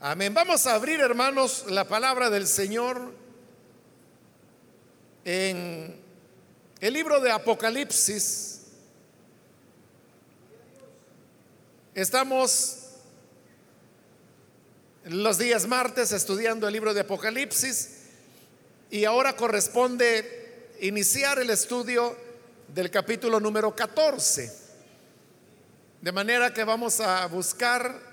Amén. Vamos a abrir, hermanos, la palabra del Señor en el libro de Apocalipsis. Estamos los días martes estudiando el libro de Apocalipsis y ahora corresponde iniciar el estudio del capítulo número 14. De manera que vamos a buscar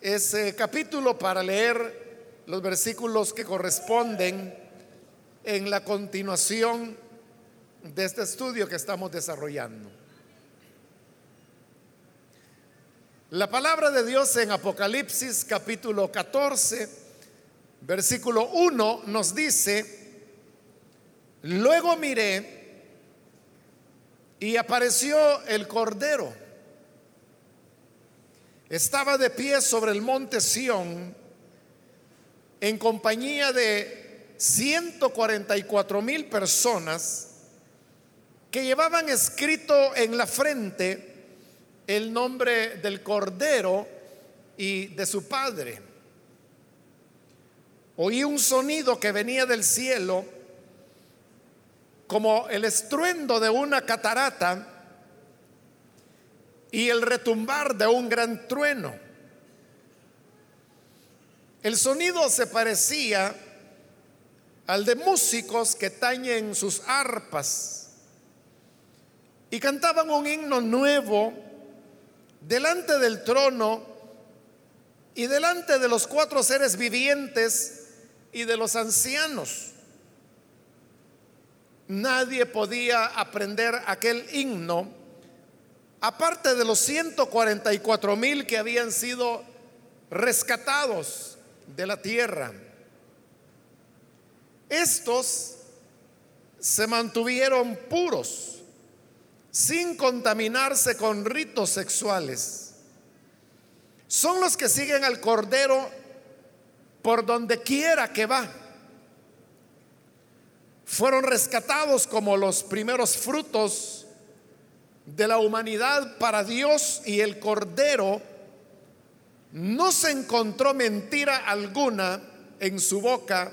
ese capítulo para leer los versículos que corresponden en la continuación de este estudio que estamos desarrollando. La palabra de Dios en Apocalipsis capítulo 14, versículo 1 nos dice, luego miré y apareció el Cordero estaba de pie sobre el monte Sión en compañía de 144 mil personas que llevaban escrito en la frente el nombre del Cordero y de su Padre. Oí un sonido que venía del cielo como el estruendo de una catarata y el retumbar de un gran trueno. El sonido se parecía al de músicos que tañen sus arpas y cantaban un himno nuevo delante del trono y delante de los cuatro seres vivientes y de los ancianos. Nadie podía aprender aquel himno aparte de los 144 mil que habían sido rescatados de la tierra. Estos se mantuvieron puros, sin contaminarse con ritos sexuales. Son los que siguen al Cordero por donde quiera que va. Fueron rescatados como los primeros frutos de la humanidad para Dios y el Cordero, no se encontró mentira alguna en su boca,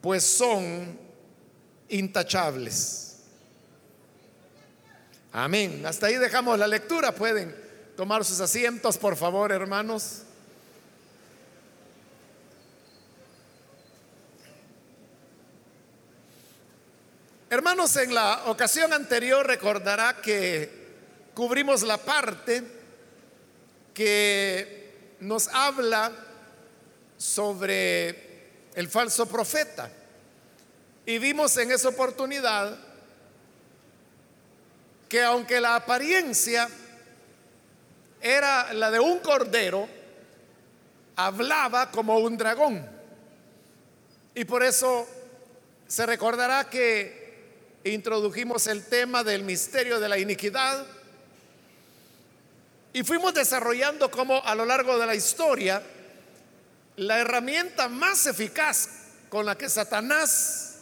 pues son intachables. Amén. Hasta ahí dejamos la lectura. Pueden tomar sus asientos, por favor, hermanos. Hermanos, en la ocasión anterior recordará que cubrimos la parte que nos habla sobre el falso profeta. Y vimos en esa oportunidad que aunque la apariencia era la de un cordero, hablaba como un dragón. Y por eso se recordará que introdujimos el tema del misterio de la iniquidad y fuimos desarrollando como a lo largo de la historia la herramienta más eficaz con la que Satanás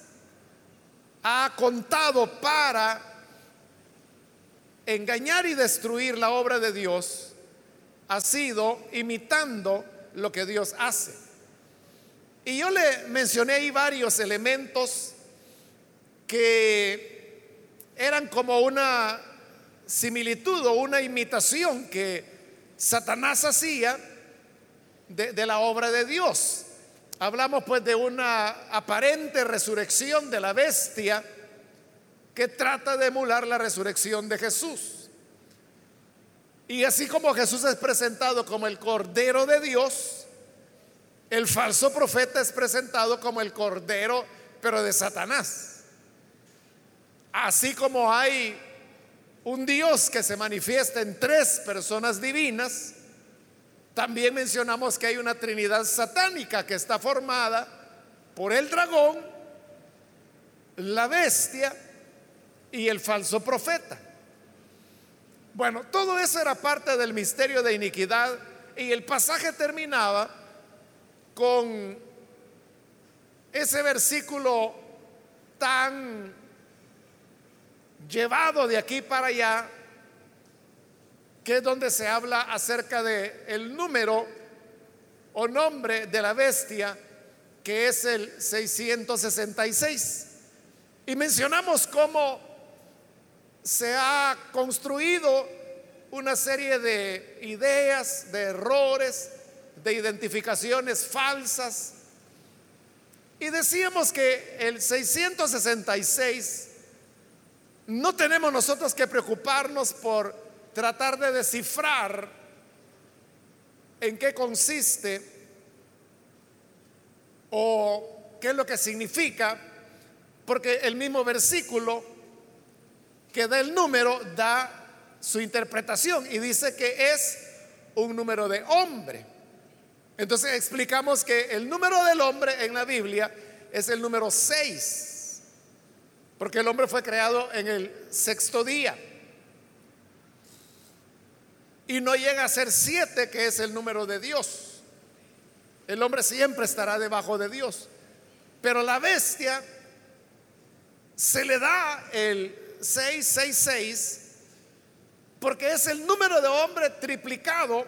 ha contado para engañar y destruir la obra de Dios ha sido imitando lo que Dios hace. Y yo le mencioné ahí varios elementos que eran como una similitud o una imitación que Satanás hacía de, la obra de Dios. Hablamos pues de una aparente resurrección de la bestia que trata de emular la resurrección de Jesús. Y así como Jesús es presentado como el Cordero de Dios, el falso profeta es presentado como el Cordero, pero de Satanás. Así como hay un Dios que se manifiesta en tres personas divinas, también mencionamos que hay una Trinidad satánica que está formada por el dragón, la bestia y el falso profeta. Bueno, todo eso era parte del misterio de iniquidad y el pasaje terminaba con ese versículo tan llevado de aquí para allá, que es donde se habla acerca de el número o nombre de la bestia, que es el 666. Y mencionamos cómo se ha construido una serie de ideas, de errores, de identificaciones falsas. Y decíamos que el 666 no tenemos nosotros que preocuparnos por tratar de descifrar en qué consiste o qué es lo que significa, porque el mismo versículo que da el número da su interpretación y dice que es un número de hombre. Entonces explicamos que el número del hombre en la Biblia es el número 6 porque el hombre fue creado en el sexto día. Y no llega a ser siete, que es el número de Dios. El hombre siempre estará debajo de Dios. Pero la bestia se le da el 666 porque es el número de hombre triplicado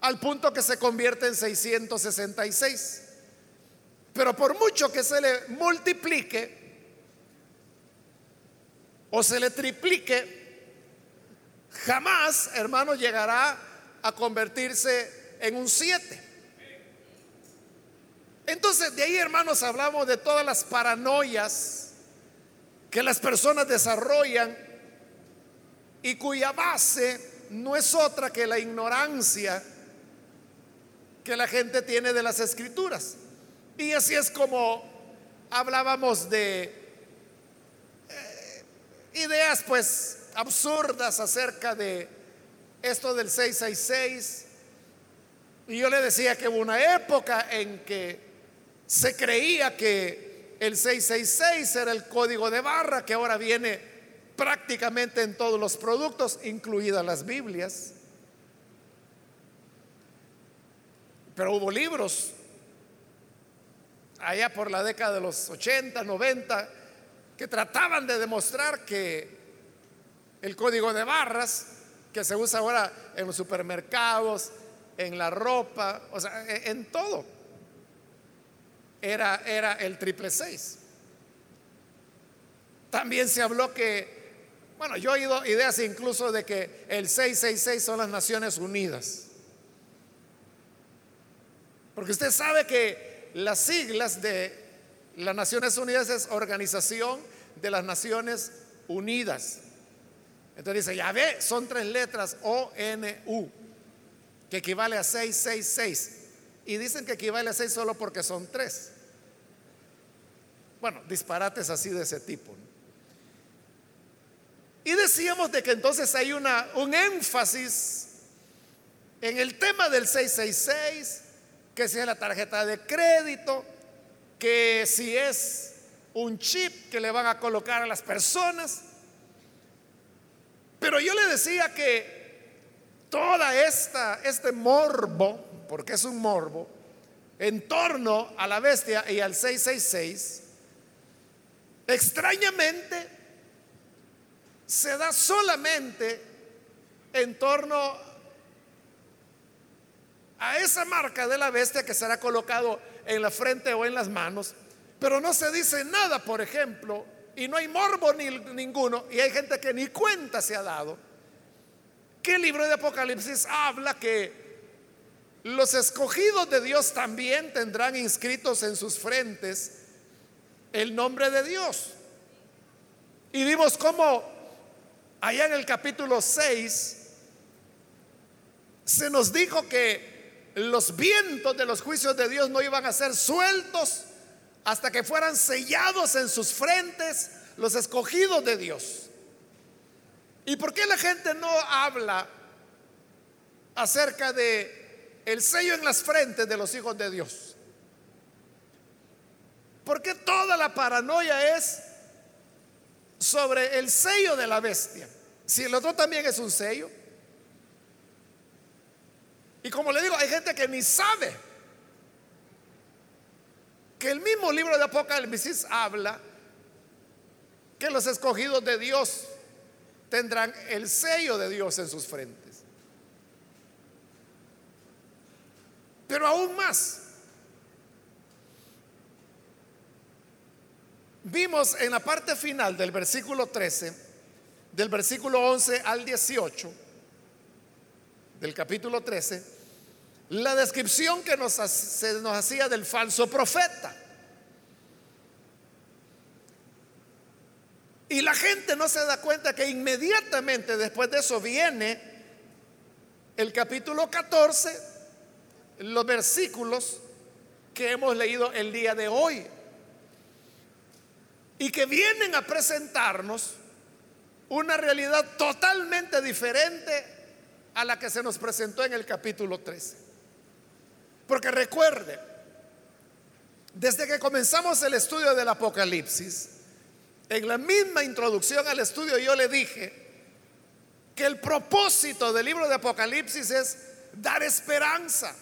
al punto que se convierte en 666. Pero por mucho que se le multiplique, o se le triplique, jamás, hermano, llegará a convertirse en un 7. Entonces, de ahí, hermanos, hablamos de todas las paranoias que las personas desarrollan y cuya base no es otra que la ignorancia que la gente tiene de las escrituras. Y así es como hablábamos de ideas pues absurdas acerca de esto del 666. Y yo le decía que hubo una época en que se creía que el 666 era el código de barra que ahora viene prácticamente en todos los productos, incluidas las Biblias. Pero hubo libros allá por la década de los 80, 90 que trataban de demostrar que el código de barras que se usa ahora en los supermercados, en la ropa, o sea, e, en todo, era, era el triple seis. También se habló que, bueno, yo he oído ideas incluso de que el 666 son las Naciones Unidas. Porque usted sabe que las siglas de las Naciones Unidas es Organización de las Naciones Unidas. Entonces dice, ya ve, son tres letras O-N-U, que equivale a 666. Y dicen que equivale a 6 solo porque son tres. Bueno, disparates así de ese tipo. Y decíamos de que entonces hay una, un énfasis en el tema del 666, que si es la tarjeta de crédito, que si es un chip que le van a colocar a las personas. Pero yo le decía que toda esta este morbo, porque es un morbo, en torno a la bestia y al 666, extrañamente se da solamente en torno a esa marca de la bestia que será colocado en la frente o en las manos pero no se dice nada, por ejemplo, y no hay morbo ni ninguno, y hay gente que ni cuenta se ha dado, el libro de Apocalipsis habla que los escogidos de Dios también tendrán inscritos en sus frentes el nombre de Dios. Y vimos cómo allá en el capítulo 6 se nos dijo que los vientos de los juicios de Dios no iban a ser sueltos hasta que fueran sellados en sus frentes los escogidos de Dios. ¿Y por qué la gente no habla acerca de el sello en las frentes de los hijos de Dios? ¿Por qué toda la paranoia es sobre el sello de la bestia? Si el otro también es un sello. Y como le digo, hay gente que ni sabe que el mismo libro de Apocalipsis habla que los escogidos de Dios tendrán el sello de Dios en sus frentes. Pero aún más, vimos en la parte final del versículo 13, del versículo 11 al 18, del capítulo 13, la descripción que nos, se nos hacía del falso profeta. Y la gente no se da cuenta que inmediatamente después de eso viene el capítulo 14, los versículos que hemos leído el día de hoy. Y que vienen a presentarnos una realidad totalmente diferente a la que se nos presentó en el capítulo 13. Porque recuerde, desde que comenzamos el estudio del Apocalipsis, en la misma introducción al estudio yo le dije que el propósito del libro de Apocalipsis es dar esperanza.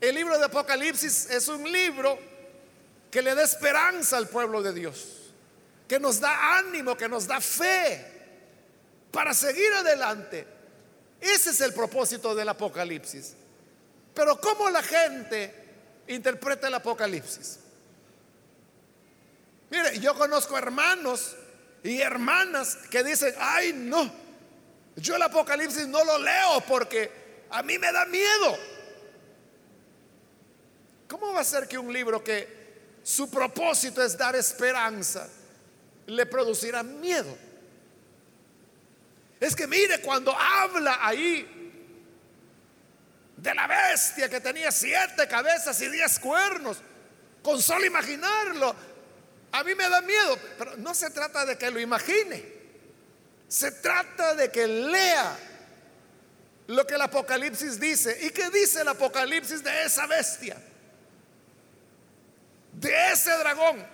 El libro de Apocalipsis es un libro que le da esperanza al pueblo de Dios, que nos da ánimo, que nos da fe para seguir adelante. Ese es el propósito del Apocalipsis. Pero ¿cómo la gente interpreta el Apocalipsis? Mire, yo conozco hermanos y hermanas que dicen, ay no, yo el Apocalipsis no lo leo porque a mí me da miedo. ¿Cómo va a ser que un libro que su propósito es dar esperanza le producirá miedo? Es que mire, cuando habla ahí de la bestia que tenía siete cabezas y diez cuernos. Con solo imaginarlo, a mí me da miedo, pero no se trata de que lo imagine, se trata de que lea lo que el Apocalipsis dice. ¿Y qué dice el Apocalipsis de esa bestia? De ese dragón.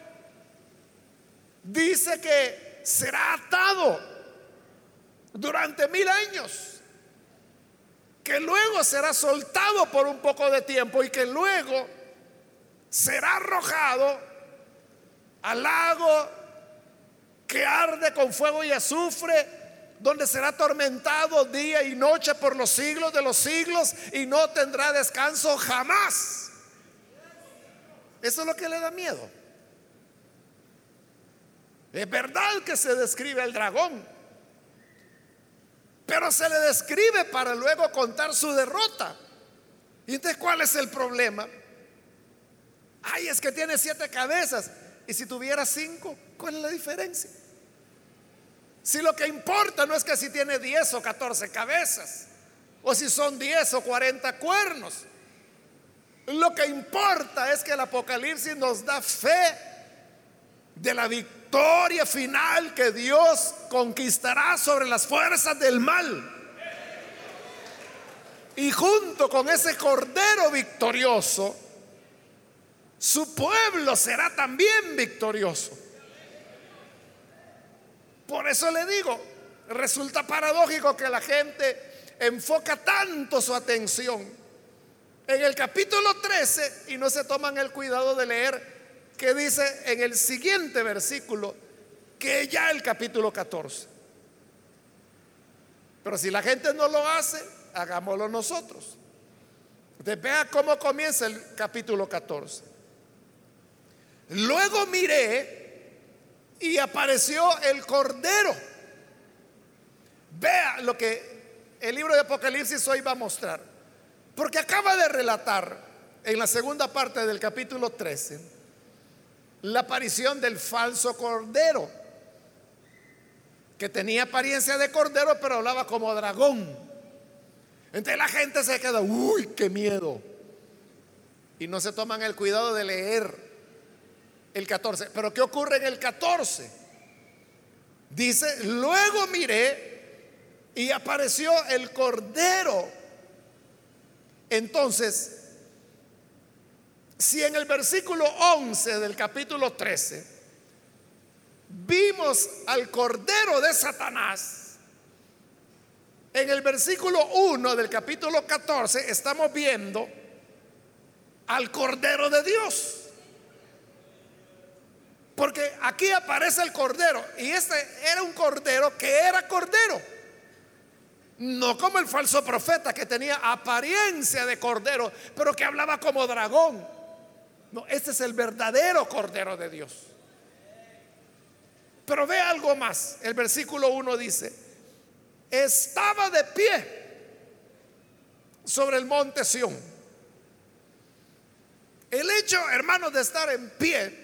Dice que será atado durante mil años que luego será soltado por un poco de tiempo y que luego será arrojado al lago que arde con fuego y azufre, donde será atormentado día y noche por los siglos de los siglos y no tendrá descanso jamás. Eso es lo que le da miedo. Es verdad que se describe el dragón, pero se le describe para luego contar su derrota. ¿Y entonces cuál es el problema? Ay, es que tiene siete cabezas. Y si tuviera cinco, ¿cuál es la diferencia? Si lo que importa no es que si tiene diez o catorce cabezas, o si son diez o cuarenta cuernos. Lo que importa es que el Apocalipsis nos da fe de la victoria victoria final que Dios conquistará sobre las fuerzas del mal. Y junto con ese cordero victorioso, su pueblo será también victorioso. Por eso le digo, resulta paradójico que la gente enfoca tanto su atención en el capítulo 13 y no se toman el cuidado de leer que dice en el siguiente versículo que ya el capítulo 14. Pero si la gente no lo hace, hagámoslo nosotros. Usted vea cómo comienza el capítulo 14. Luego miré y apareció el Cordero. Vea lo que el libro de Apocalipsis hoy va a mostrar. Porque acaba de relatar en la segunda parte del capítulo 13 la aparición del falso cordero, que tenía apariencia de cordero, pero hablaba como dragón. Entonces la gente se queda, uy, qué miedo. Y no se toman el cuidado de leer el 14. Pero ¿qué ocurre en el 14? Dice, luego miré y apareció el cordero. Entonces, si en el versículo 11 del capítulo 13 vimos al cordero de Satanás, en el versículo 1 del capítulo 14 estamos viendo al cordero de Dios. Porque aquí aparece el cordero y este era un cordero que era cordero. No como el falso profeta que tenía apariencia de cordero, pero que hablaba como dragón. No, este es el verdadero cordero de Dios. Pero ve algo más. El versículo 1 dice, estaba de pie sobre el monte Sión. El hecho, hermanos, de estar en pie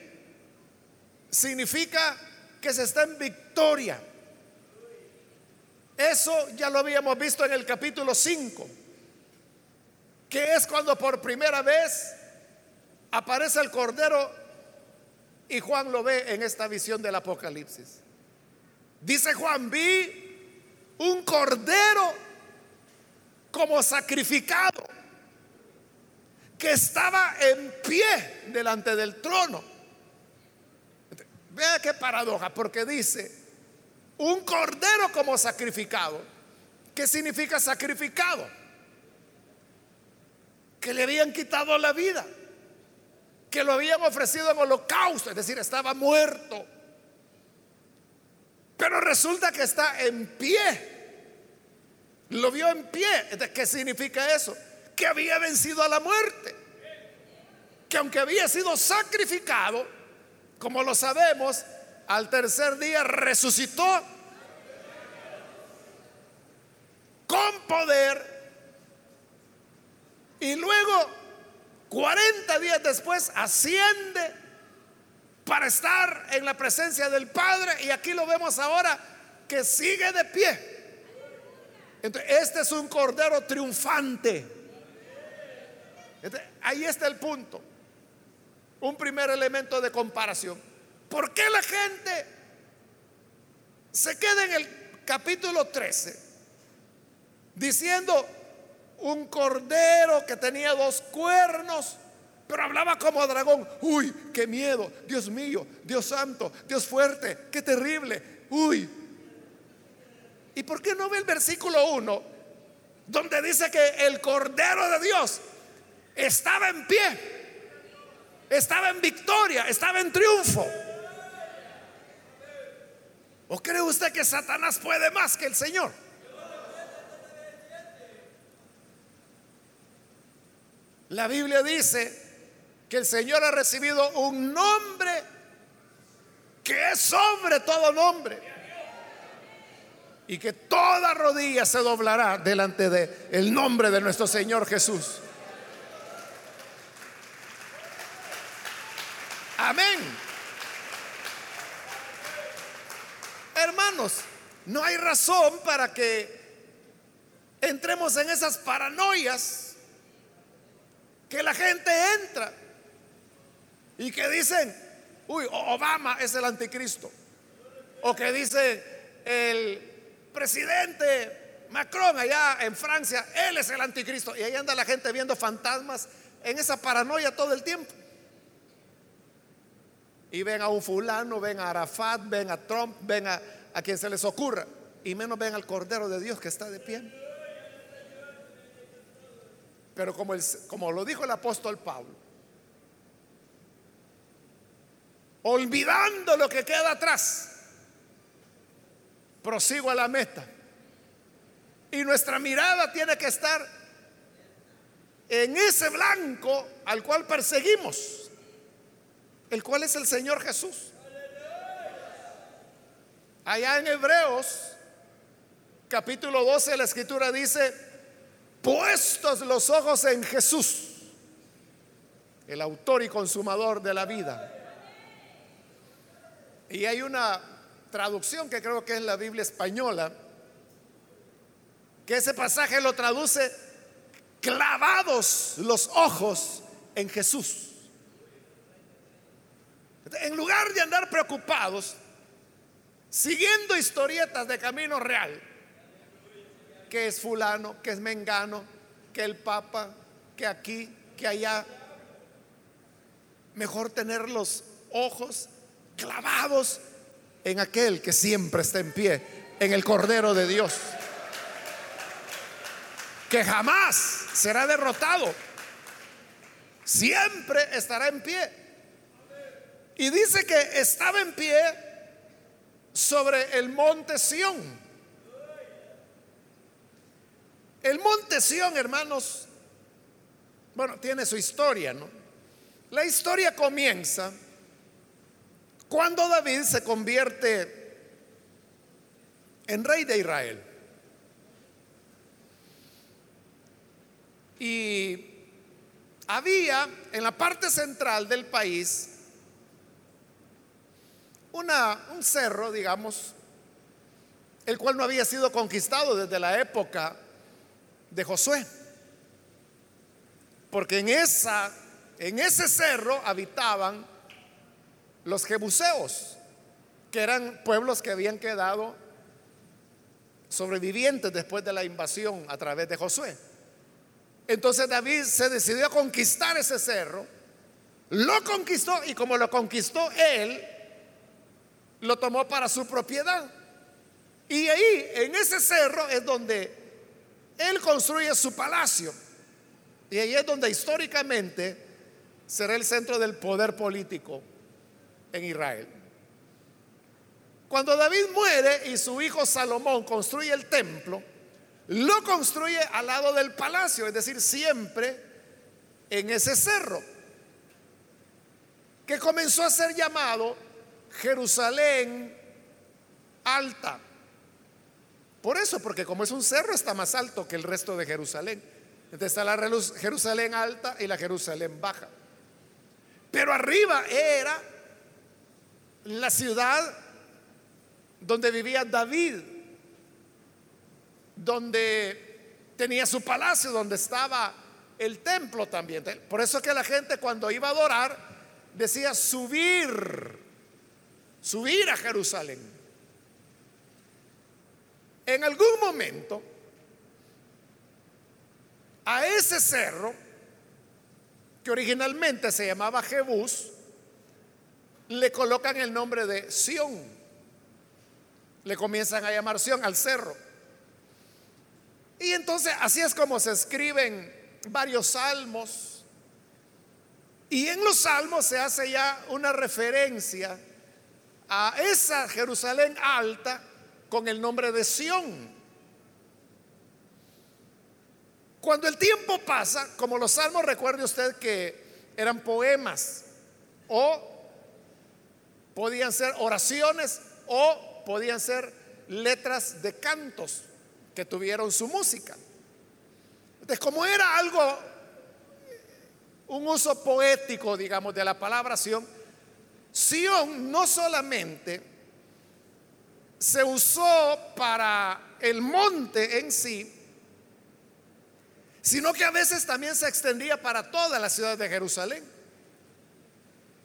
significa que se está en victoria. Eso ya lo habíamos visto en el capítulo 5, que es cuando por primera vez aparece el Cordero y Juan lo ve en esta visión del Apocalipsis. Dice Juan, vi un Cordero como sacrificado, que estaba en pie delante del trono. Vea qué paradoja, porque dice, un cordero como sacrificado. ¿Qué significa sacrificado? Que le habían quitado la vida, que lo habían ofrecido en holocausto, es decir, estaba muerto. Pero resulta que está en pie. Lo vio en pie. ¿Qué significa eso? Que había vencido a la muerte. Que aunque había sido sacrificado, como lo sabemos, al tercer día resucitó con poder y luego 40 días después asciende para estar en la presencia del Padre y aquí lo vemos ahora que sigue de pie. Entonces, este es un cordero triunfante. ahí está el punto. Un primer elemento de comparación. ¿Por qué la gente se queda en el capítulo 13 diciendo un cordero que tenía dos cuernos, pero hablaba como dragón? Uy, qué miedo, Dios mío, Dios santo, Dios fuerte, qué terrible. Uy. ¿Y por qué no ve el versículo 1 donde dice que el cordero de Dios estaba en pie? Estaba en victoria, estaba en triunfo. ¿O cree usted que Satanás puede más que el Señor? La Biblia dice que el Señor ha recibido un nombre que es sobre todo nombre. Y que toda rodilla se doblará delante de el nombre de nuestro Señor Jesús. Amén. Hermanos, no hay razón para que entremos en esas paranoias que la gente entra y que dicen, uy, Obama es el anticristo. O que dice el presidente Macron allá en Francia, él es el anticristo. Y ahí anda la gente viendo fantasmas en esa paranoia todo el tiempo. Y ven a un fulano, ven a Arafat, ven a Trump, ven a, quien se les ocurra. Y menos ven al Cordero de Dios que está de pie. Pero como, como lo dijo el apóstol Pablo, olvidando lo que queda atrás, prosigo a la meta. Y nuestra mirada tiene que estar en ese blanco al cual perseguimos el cual es el Señor Jesús. Allá en Hebreos, capítulo 12, la escritura dice, puestos los ojos en Jesús, el autor y consumador de la vida. Y hay una traducción que creo que es la Biblia española, que ese pasaje lo traduce clavados los ojos en Jesús. En lugar de andar preocupados, siguiendo historietas de camino real, que es fulano, que es mengano, que el papa, que aquí, que allá, mejor tener los ojos clavados en aquel que siempre está en pie, en el Cordero de Dios, que jamás será derrotado, siempre estará en pie. Y dice que estaba en pie sobre el monte Sión. El monte Sión, hermanos, bueno, tiene su historia, ¿no? La historia comienza cuando David se convierte en rey de Israel. Y había en la parte central del país una, un cerro, digamos, el cual no había sido conquistado desde la época de Josué. Porque en, esa, en ese cerro habitaban los jebuseos, que eran pueblos que habían quedado sobrevivientes después de la invasión a través de Josué. Entonces David se decidió a conquistar ese cerro, lo conquistó y como lo conquistó él, lo tomó para su propiedad. Y ahí, en ese cerro, es donde él construye su palacio. Y ahí es donde históricamente será el centro del poder político en Israel. Cuando David muere y su hijo Salomón construye el templo, lo construye al lado del palacio, es decir, siempre en ese cerro, que comenzó a ser llamado Jerusalén alta. Por eso, porque como es un cerro, está más alto que el resto de Jerusalén. Entonces está la Jerusalén alta y la Jerusalén baja. Pero arriba era la ciudad donde vivía David, donde tenía su palacio, donde estaba el templo también. Por eso es que la gente cuando iba a adorar decía subir, subir a Jerusalén. En algún momento, a ese cerro, que originalmente se llamaba Jebús, le colocan el nombre de Sión. Le comienzan a llamar Sión al cerro. Y entonces así es como se escriben varios salmos. Y en los salmos se hace ya una referencia a esa Jerusalén alta con el nombre de Sión. Cuando el tiempo pasa, como los salmos, recuerde usted que eran poemas o podían ser oraciones o podían ser letras de cantos que tuvieron su música. Entonces, como era algo, un uso poético, digamos, de la palabra Sion, Sion no solamente se usó para el monte en sí, sino que a veces también se extendía para toda la ciudad de Jerusalén.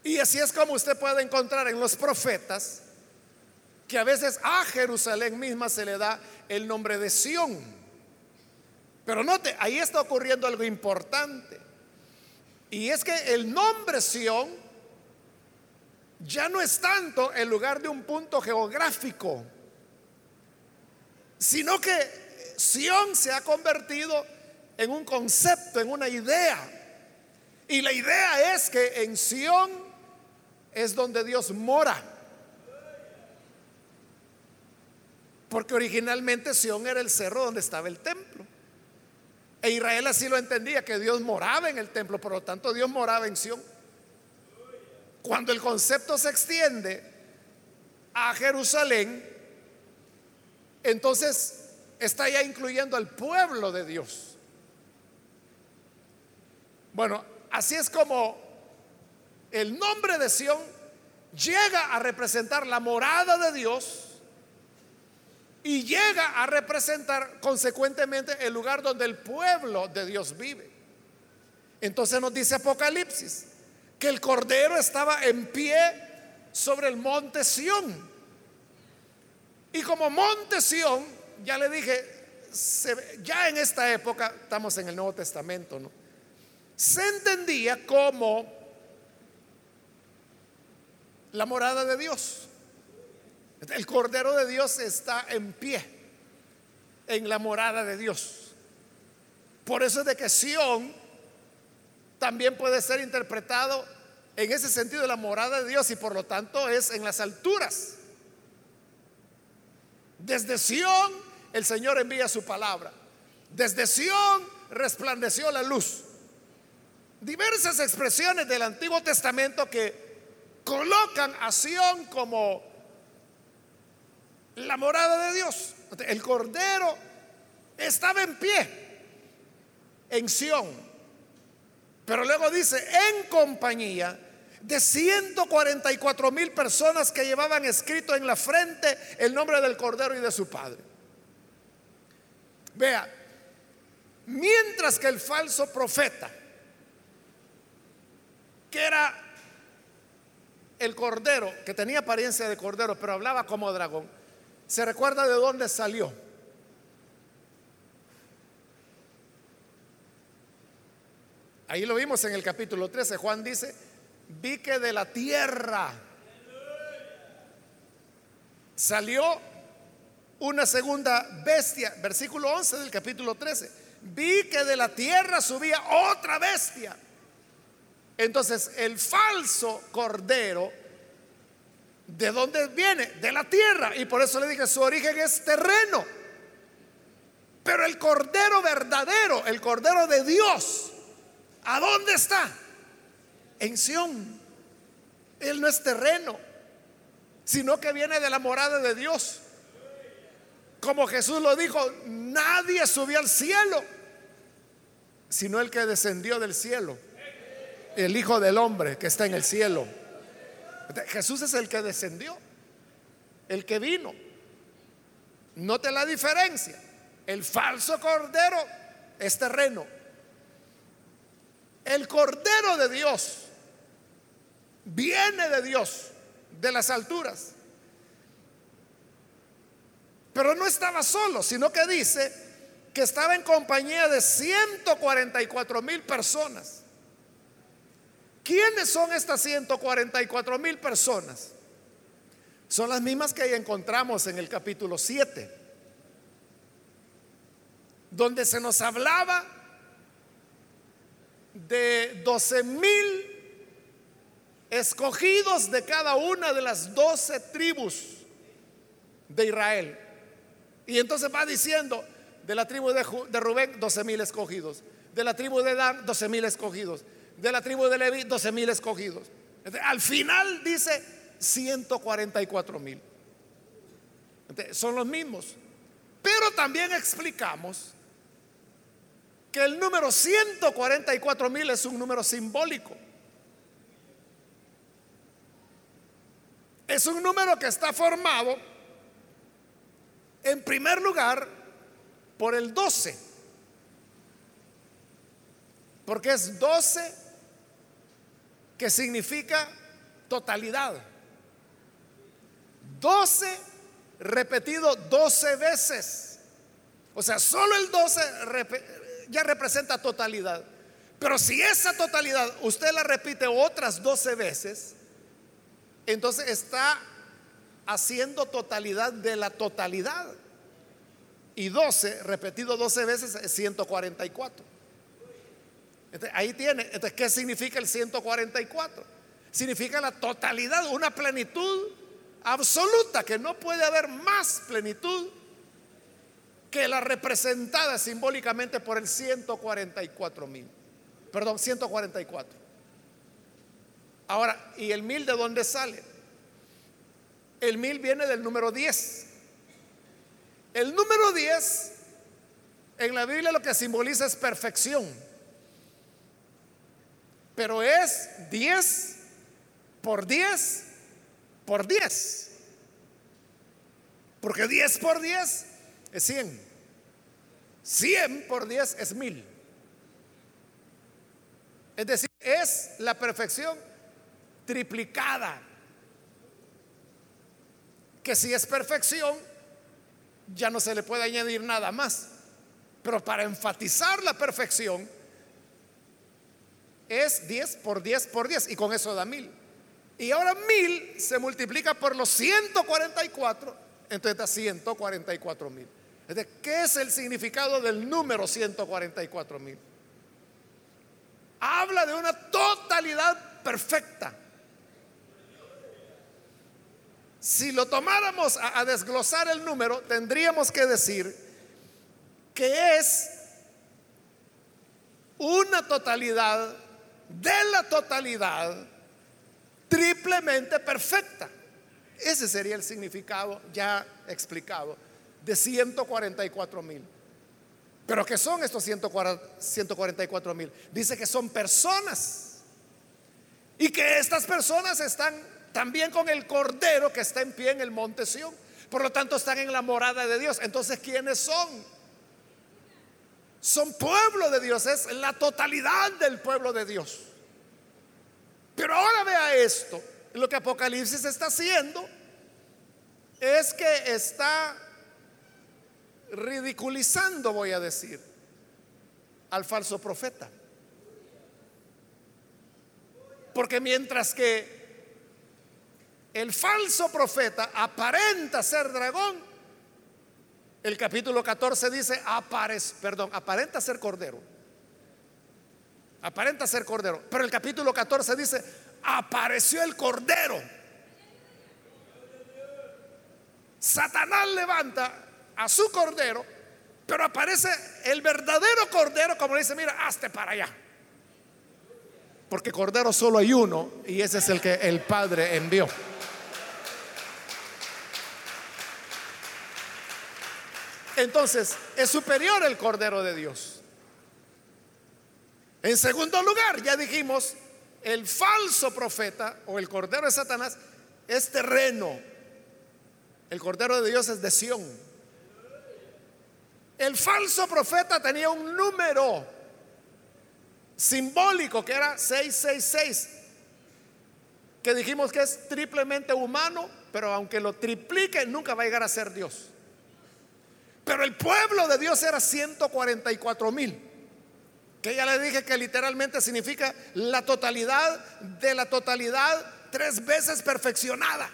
Y así es como usted puede encontrar en los profetas que a veces a Jerusalén misma se le da el nombre de Sión. Pero note, ahí está ocurriendo algo importante. Y es que el nombre Sión ya no es tanto el lugar de un punto geográfico, sino que Sión se ha convertido en un concepto, en una idea. Y la idea es que en Sión es donde Dios mora. Porque originalmente Sión era el cerro donde estaba el templo. E Israel así lo entendía, que Dios moraba en el templo, por lo tanto Dios moraba en Sión. Cuando el concepto se extiende a Jerusalén, entonces está ya incluyendo al pueblo de Dios. Bueno, así es como el nombre de Sión llega a representar la morada de Dios y llega a representar consecuentemente el lugar donde el pueblo de Dios vive. Entonces nos dice Apocalipsis que el Cordero estaba en pie sobre el monte Sión. Y como monte Sión, ya le dije, ya en esta época, estamos en el Nuevo Testamento, ¿no? Se entendía como la morada de Dios. El Cordero de Dios está en pie en la morada de Dios. Por eso es de que Sión también puede ser interpretado en ese sentido la morada de Dios y por lo tanto es en las alturas. Desde Sión el Señor envía su palabra. Desde Sión resplandeció la luz. Diversas expresiones del Antiguo Testamento que colocan a Sión como la morada de Dios. El Cordero estaba en pie en Sión. Pero luego dice, en compañía de 144 mil personas que llevaban escrito en la frente el nombre del Cordero y de su Padre. Vea, mientras que el falso profeta, que era el Cordero, que tenía apariencia de Cordero, pero hablaba como dragón, se recuerda de dónde salió. Ahí lo vimos en el capítulo 13. Juan dice, vi que de la tierra salió una segunda bestia. Versículo 11 del capítulo 13. Vi que de la tierra subía otra bestia. Entonces el falso cordero, ¿de dónde viene? De la tierra. Y por eso le dije, su origen es terreno. Pero el cordero verdadero, el cordero de Dios, ¿A dónde está? En Sión. Él no es terreno, sino que viene de la morada de Dios. Como Jesús lo dijo, nadie subió al cielo, sino el que descendió del cielo, el Hijo del Hombre que está en el cielo. Jesús es el que descendió, el que vino. Note la diferencia. El falso cordero es terreno. El Cordero de Dios viene de Dios, de las alturas. Pero no estaba solo, sino que dice que estaba en compañía de 144 mil personas. ¿Quiénes son estas 144 mil personas? Son las mismas que encontramos en el capítulo 7, donde se nos hablaba de 12 mil escogidos de cada una de las 12 tribus de Israel. Y entonces va diciendo, de la tribu de, Rubén, 12 mil escogidos. De la tribu de Dan, 12 mil escogidos. De la tribu de Leví, 12 mil escogidos. Al final dice 144 mil. Son los mismos. Pero también explicamos que el número 144 mil es un número simbólico. Es un número que está formado, en primer lugar, por el 12. Porque es 12 que significa totalidad. 12 repetido 12 veces. O sea, solo el 12 ya representa totalidad. Pero si esa totalidad usted la repite otras 12 veces, entonces está haciendo totalidad de la totalidad. Y 12 repetido 12 veces es 144. ahí tiene. Entonces, ¿qué significa el 144? Significa la totalidad, una plenitud absoluta, que no puede haber más plenitud que la representada simbólicamente por el 144 mil. Perdón, 144. Ahora, ¿y el mil de dónde sale? El mil viene del número 10. El número 10 en la Biblia lo que simboliza es perfección. Pero es 10 por 10 por 10. Porque 10 por 10 es 100. 100 por 10 es 1000. Es decir, es la perfección triplicada. Que si es perfección, ya no se le puede añadir nada más. Pero para enfatizar la perfección, es 10 por 10 por 10 y con eso da 1000. Y ahora 1000 se multiplica por los 144, entonces da 144 mil. ¿Qué es el significado del número 144 mil? Habla de una totalidad perfecta. Si lo tomáramos a, a desglosar el número, tendríamos que decir que es una totalidad de la totalidad triplemente perfecta. Ese sería el significado ya explicado de 144 mil. Pero ¿qué son estos 144 mil? Dice que son personas. Y que estas personas están también con el cordero que está en pie en el monte Sión. Por lo tanto, están en la morada de Dios. Entonces, ¿quiénes son? Son pueblo de Dios, es la totalidad del pueblo de Dios. Pero ahora vea esto, lo que Apocalipsis está haciendo es que está ridiculizando, voy a decir, al falso profeta. Porque mientras que el falso profeta aparenta ser dragón, el capítulo 14 dice, aparece, perdón, aparenta ser cordero. Aparenta ser cordero. Pero el capítulo 14 dice, apareció el cordero. Satanás levanta a su cordero, pero aparece el verdadero cordero como dice, mira, hazte para allá. Porque cordero solo hay uno y ese es el que el Padre envió. Entonces, es superior el cordero de Dios. En segundo lugar, ya dijimos, el falso profeta o el cordero de Satanás es terreno. El cordero de Dios es de Sión. El falso profeta tenía un número simbólico que era 666, que dijimos que es triplemente humano, pero aunque lo triplique, nunca va a llegar a ser Dios. Pero el pueblo de Dios era 144 mil, que ya le dije que literalmente significa la totalidad de la totalidad tres veces perfeccionada.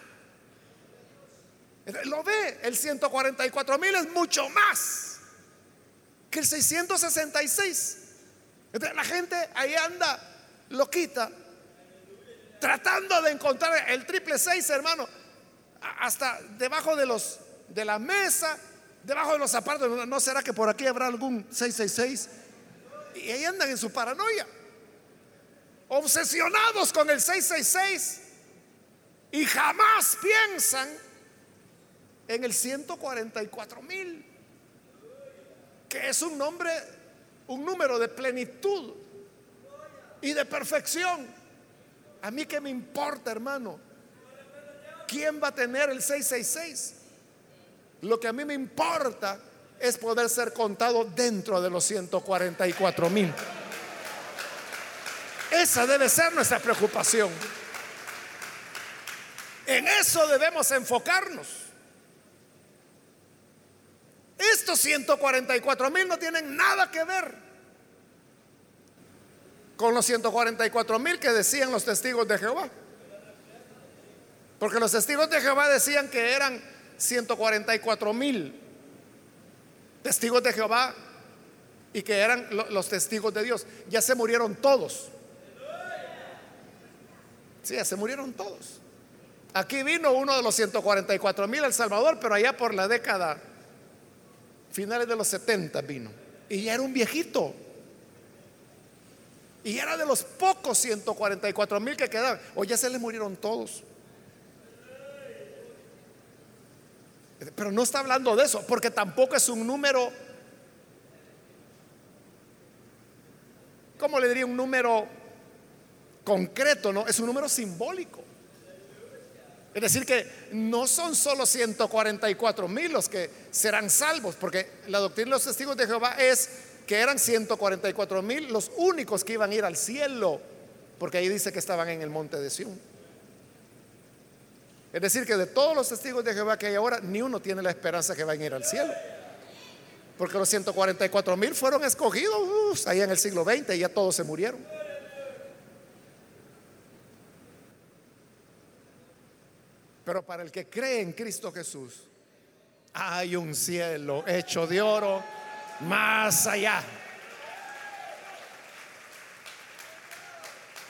Lo ve, el 144 mil es mucho más que el 666. la gente ahí anda loquita, tratando de encontrar el triple seis, hermano, hasta debajo de los de la mesa, debajo de los zapatos. ¿No será que por aquí habrá algún 666? Y ahí andan en su paranoia, obsesionados con el 666 y jamás piensan en el 144 mil que es un nombre, un número de plenitud y de perfección. A mí que me importa, hermano. ¿Quién va a tener el 666? Lo que a mí me importa es poder ser contado dentro de los 144 mil. Esa debe ser nuestra preocupación. En eso debemos enfocarnos. Estos 144 mil no tienen nada que ver con los 144 mil que decían los testigos de Jehová. Porque los testigos de Jehová decían que eran 144 mil testigos de Jehová y que eran los testigos de Dios. Ya se murieron todos. Sí, ya se murieron todos. Aquí vino uno de los 144 mil El Salvador, pero allá por la década finales de los 70 vino. Y ya era un viejito. Y era de los pocos 144 mil que quedaban. O ya se le murieron todos. Pero no está hablando de eso, porque tampoco es un número, ¿cómo le diría? Un número concreto, ¿no? Es un número simbólico. Es decir, que no son solo 144 mil los que serán salvos, porque la doctrina de los testigos de Jehová es que eran 144 mil los únicos que iban a ir al cielo, porque ahí dice que estaban en el monte de Sión. Es decir, que de todos los testigos de Jehová que hay ahora, ni uno tiene la esperanza que van a ir al cielo. Porque los 144 mil fueron escogidos ahí en el siglo XX y ya todos se murieron. Pero para el que cree en Cristo Jesús, hay un cielo hecho de oro más allá.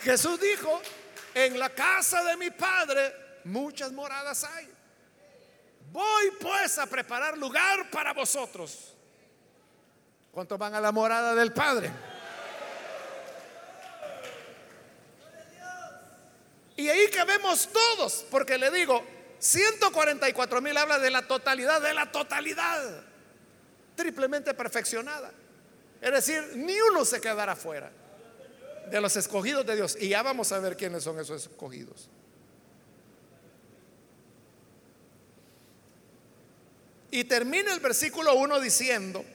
Jesús dijo, en la casa de mi Padre muchas moradas hay. Voy pues a preparar lugar para vosotros. ¿Cuántos van a la morada del Padre? Y ahí que vemos todos, porque le digo, 144 mil habla de la totalidad, de la totalidad, triplemente perfeccionada. Es decir, ni uno se quedará fuera de los escogidos de Dios. Y ya vamos a ver quiénes son esos escogidos. Y termina el versículo 1 diciendo,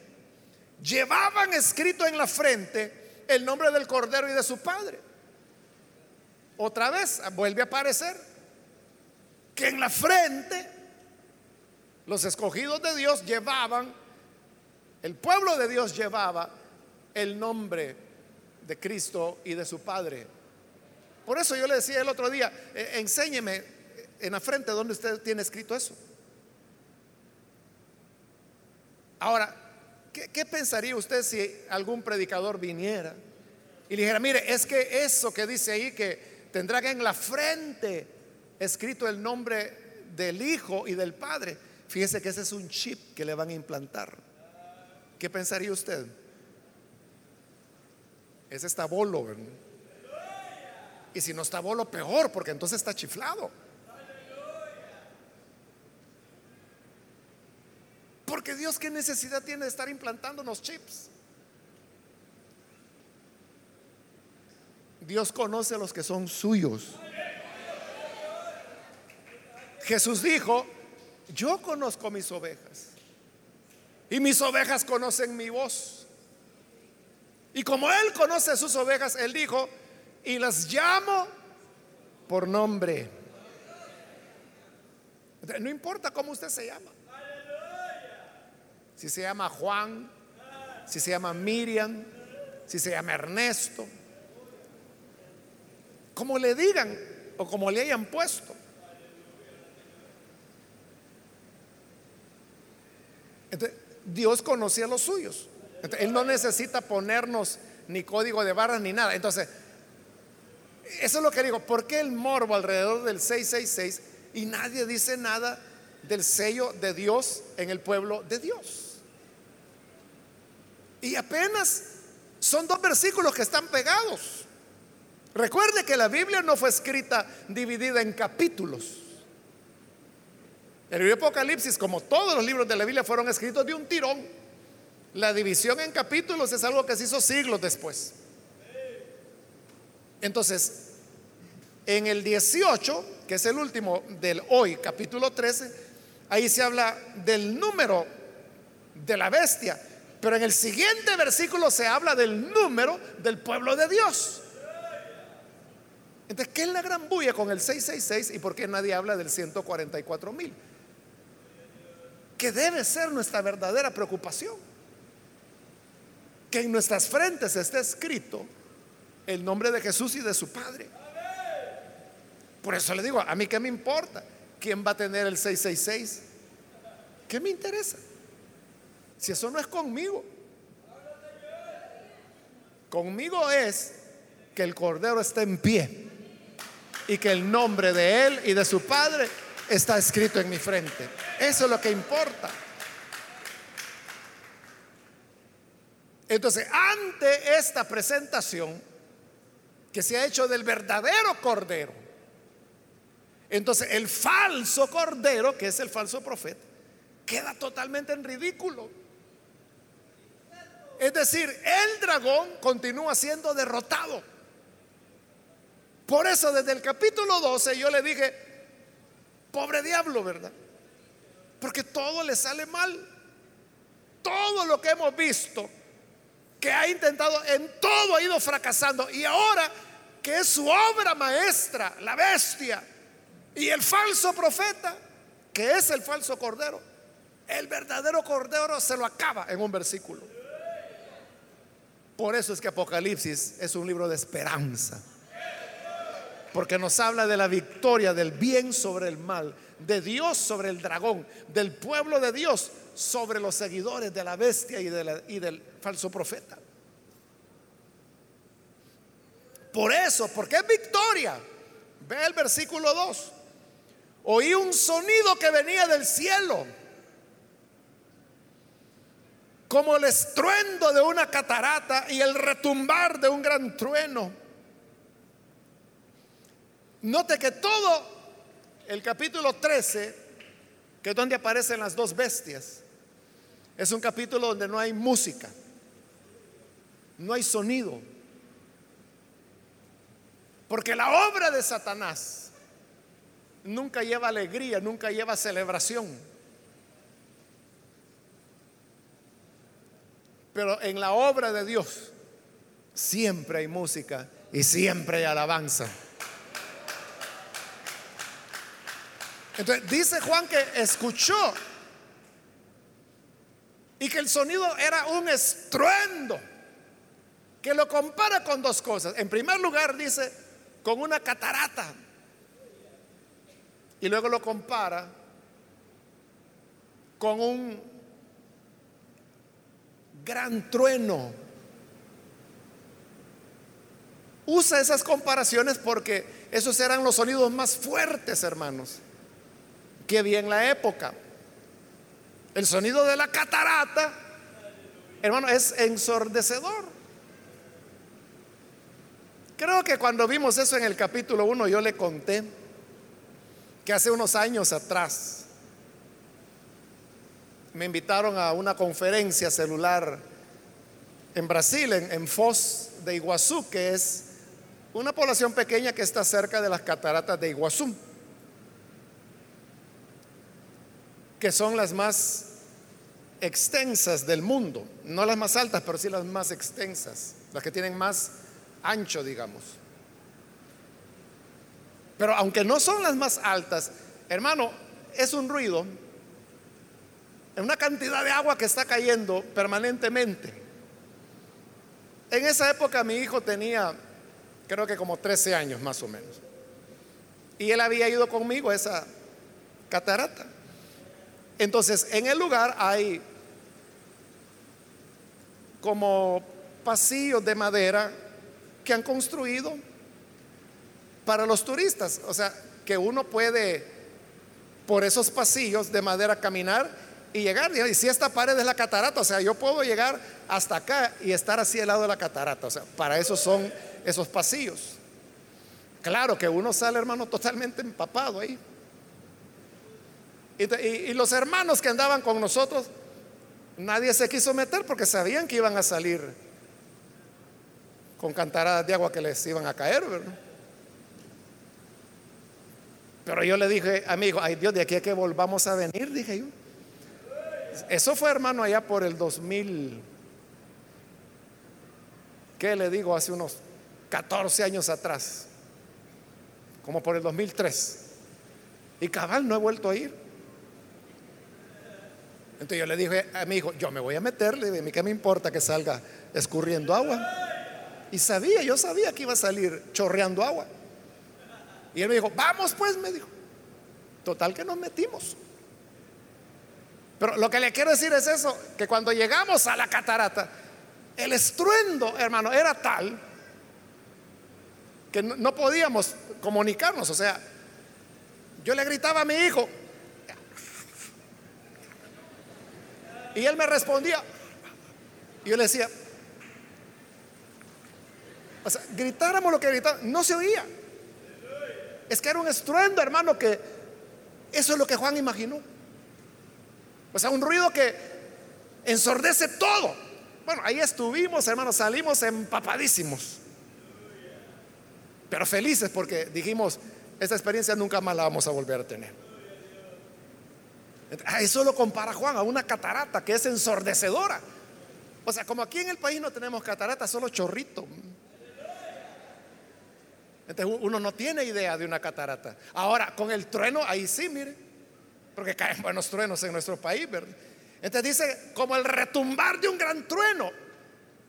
llevaban escrito en la frente el nombre del Cordero y de su Padre. Otra vez vuelve a aparecer que en la frente los escogidos de Dios llevaban, el pueblo de Dios llevaba el nombre de Cristo y de su Padre. Por eso yo le decía el otro día, eh, enséñeme en la frente donde usted tiene escrito eso. Ahora, ¿qué, pensaría usted si algún predicador viniera y dijera, mire, es que eso que dice ahí, que tendrá en la frente escrito el nombre del Hijo y del Padre, fíjese que ese es un chip que le van a implantar. ¿Qué pensaría usted? Ese está bolo. Y si no está bolo, peor, porque entonces está chiflado. Porque Dios qué necesidad tiene de estar implantándonos chips. Dios conoce a los que son suyos. Jesús dijo, yo conozco mis ovejas y mis ovejas conocen mi voz. Y como Él conoce sus ovejas, Él dijo, y las llamo por nombre. No importa cómo usted se llama si se llama Juan, si se llama Miriam, si se llama Ernesto, como le digan o como le hayan puesto. Dios conocía los suyos. él no necesita ponernos ni código de barras ni nada. Entonces, eso es lo que digo. ¿Por qué el morbo alrededor del 666 y nadie dice nada del sello de Dios en el pueblo de Dios? Y apenas son dos versículos que están pegados. Recuerde que la Biblia no fue escrita dividida en capítulos. El libro de Apocalipsis, como todos los libros de la Biblia, fueron escritos de un tirón. La división en capítulos es algo que se hizo siglos después. Entonces, en el 18, que es el último del hoy, capítulo 13, ahí se habla del número de la bestia. Pero en el siguiente versículo se habla del número del pueblo de Dios. Entonces, ¿qué es la gran bulla con el 666 y por qué nadie habla del 144 mil? Que debe ser nuestra verdadera preocupación. Que en nuestras frentes esté escrito el nombre de Jesús y de su Padre. Por eso le digo, a mí qué me importa quién va a tener el 666. ¿Qué me interesa? Si eso no es conmigo. Conmigo es que el Cordero está en pie y que el nombre de Él y de su Padre está escrito en mi frente. Eso es lo que importa. Entonces, ante esta presentación que se ha hecho del verdadero Cordero, entonces el falso Cordero, que es el falso profeta, queda totalmente en ridículo. Es decir, el dragón continúa siendo derrotado. Por eso desde el capítulo 12 yo le dije, pobre diablo, ¿verdad? Porque todo le sale mal. Todo lo que hemos visto, que ha intentado, en todo ha ido fracasando. Y ahora que es su obra maestra, la bestia, y el falso profeta, que es el falso cordero, el verdadero cordero se lo acaba en un versículo. Por eso es que Apocalipsis es un libro de esperanza. Porque nos habla de la victoria del bien sobre el mal, de Dios sobre el dragón, del pueblo de Dios sobre los seguidores de la bestia y, del falso profeta. Por eso, porque es victoria. Ve el versículo 2. Oí un sonido que venía del cielo como el estruendo de una catarata y el retumbar de un gran trueno. Note que todo el capítulo 13, que es donde aparecen las dos bestias, es un capítulo donde no hay música, no hay sonido. Porque la obra de Satanás nunca lleva alegría, nunca lleva celebración. Pero en la obra de Dios siempre hay música y siempre hay alabanza. Entonces dice Juan que escuchó y que el sonido era un estruendo que lo compara con dos cosas. En primer lugar dice con una catarata y luego lo compara con un gran trueno. Usa esas comparaciones porque esos eran los sonidos más fuertes, hermanos, que había en la época. El sonido de la catarata, hermano, es ensordecedor. Creo que cuando vimos eso en el capítulo 1 yo le conté que hace unos años atrás me invitaron a una conferencia celular en Brasil, en, Foz de Iguazú, que es una población pequeña que está cerca de las cataratas de Iguazú. Que son las más extensas del mundo, no las más altas, pero sí las más extensas, las que tienen más ancho, digamos. Pero aunque no son las más altas, hermano, es un ruido, en una cantidad de agua que está cayendo permanentemente. En esa época mi hijo tenía, creo que como 13 años más o menos. Y él había ido conmigo a esa catarata. Entonces, en el lugar hay como pasillos de madera que han construido para los turistas. O sea, que uno puede por esos pasillos de madera caminar y llegar. Y si esta pared es la catarata, o sea, yo puedo llegar hasta acá y estar así al lado de la catarata. O sea, para eso son esos pasillos. Claro que uno sale, hermano, totalmente empapado ahí. Y, los hermanos que andaban con nosotros, nadie se quiso meter porque sabían que iban a salir con cantaradas de agua que les iban a caer, Pero yo le dije, amigo, ay Dios, de aquí a que volvamos a venir, dije yo. Eso fue, hermano, allá por el 2000, ¿qué le digo? Hace unos 14 años atrás, como por el 2003. Y cabal, no he vuelto a ir. Entonces yo le dije a mi hijo, yo me voy a meterle, a mí qué me importa que salga escurriendo agua. Y sabía, yo sabía que iba a salir chorreando agua. Y él me dijo, vamos pues, me dijo. Total que nos metimos. Pero lo que le quiero decir es eso, que cuando llegamos a la catarata, el estruendo, hermano, era tal que no, no podíamos comunicarnos. O sea, yo le gritaba a mi hijo, Y él me respondía. Y yo le decía, o sea, gritáramos lo que gritaba, no se oía. Es que era un estruendo, hermano, que eso es lo que Juan imaginó. O sea, un ruido que ensordece todo. Bueno, ahí estuvimos, hermano, salimos empapadísimos. Pero felices porque dijimos, esta experiencia nunca más la vamos a volver a tener. Eso lo compara Juan a una catarata que es ensordecedora. O sea, como aquí en el país no tenemos catarata, solo chorrito. Entonces uno no tiene idea de una catarata. Ahora, con el trueno, ahí sí, mire, porque caen buenos truenos en nuestro país, ¿verdad? Entonces dice, como el retumbar de un gran trueno.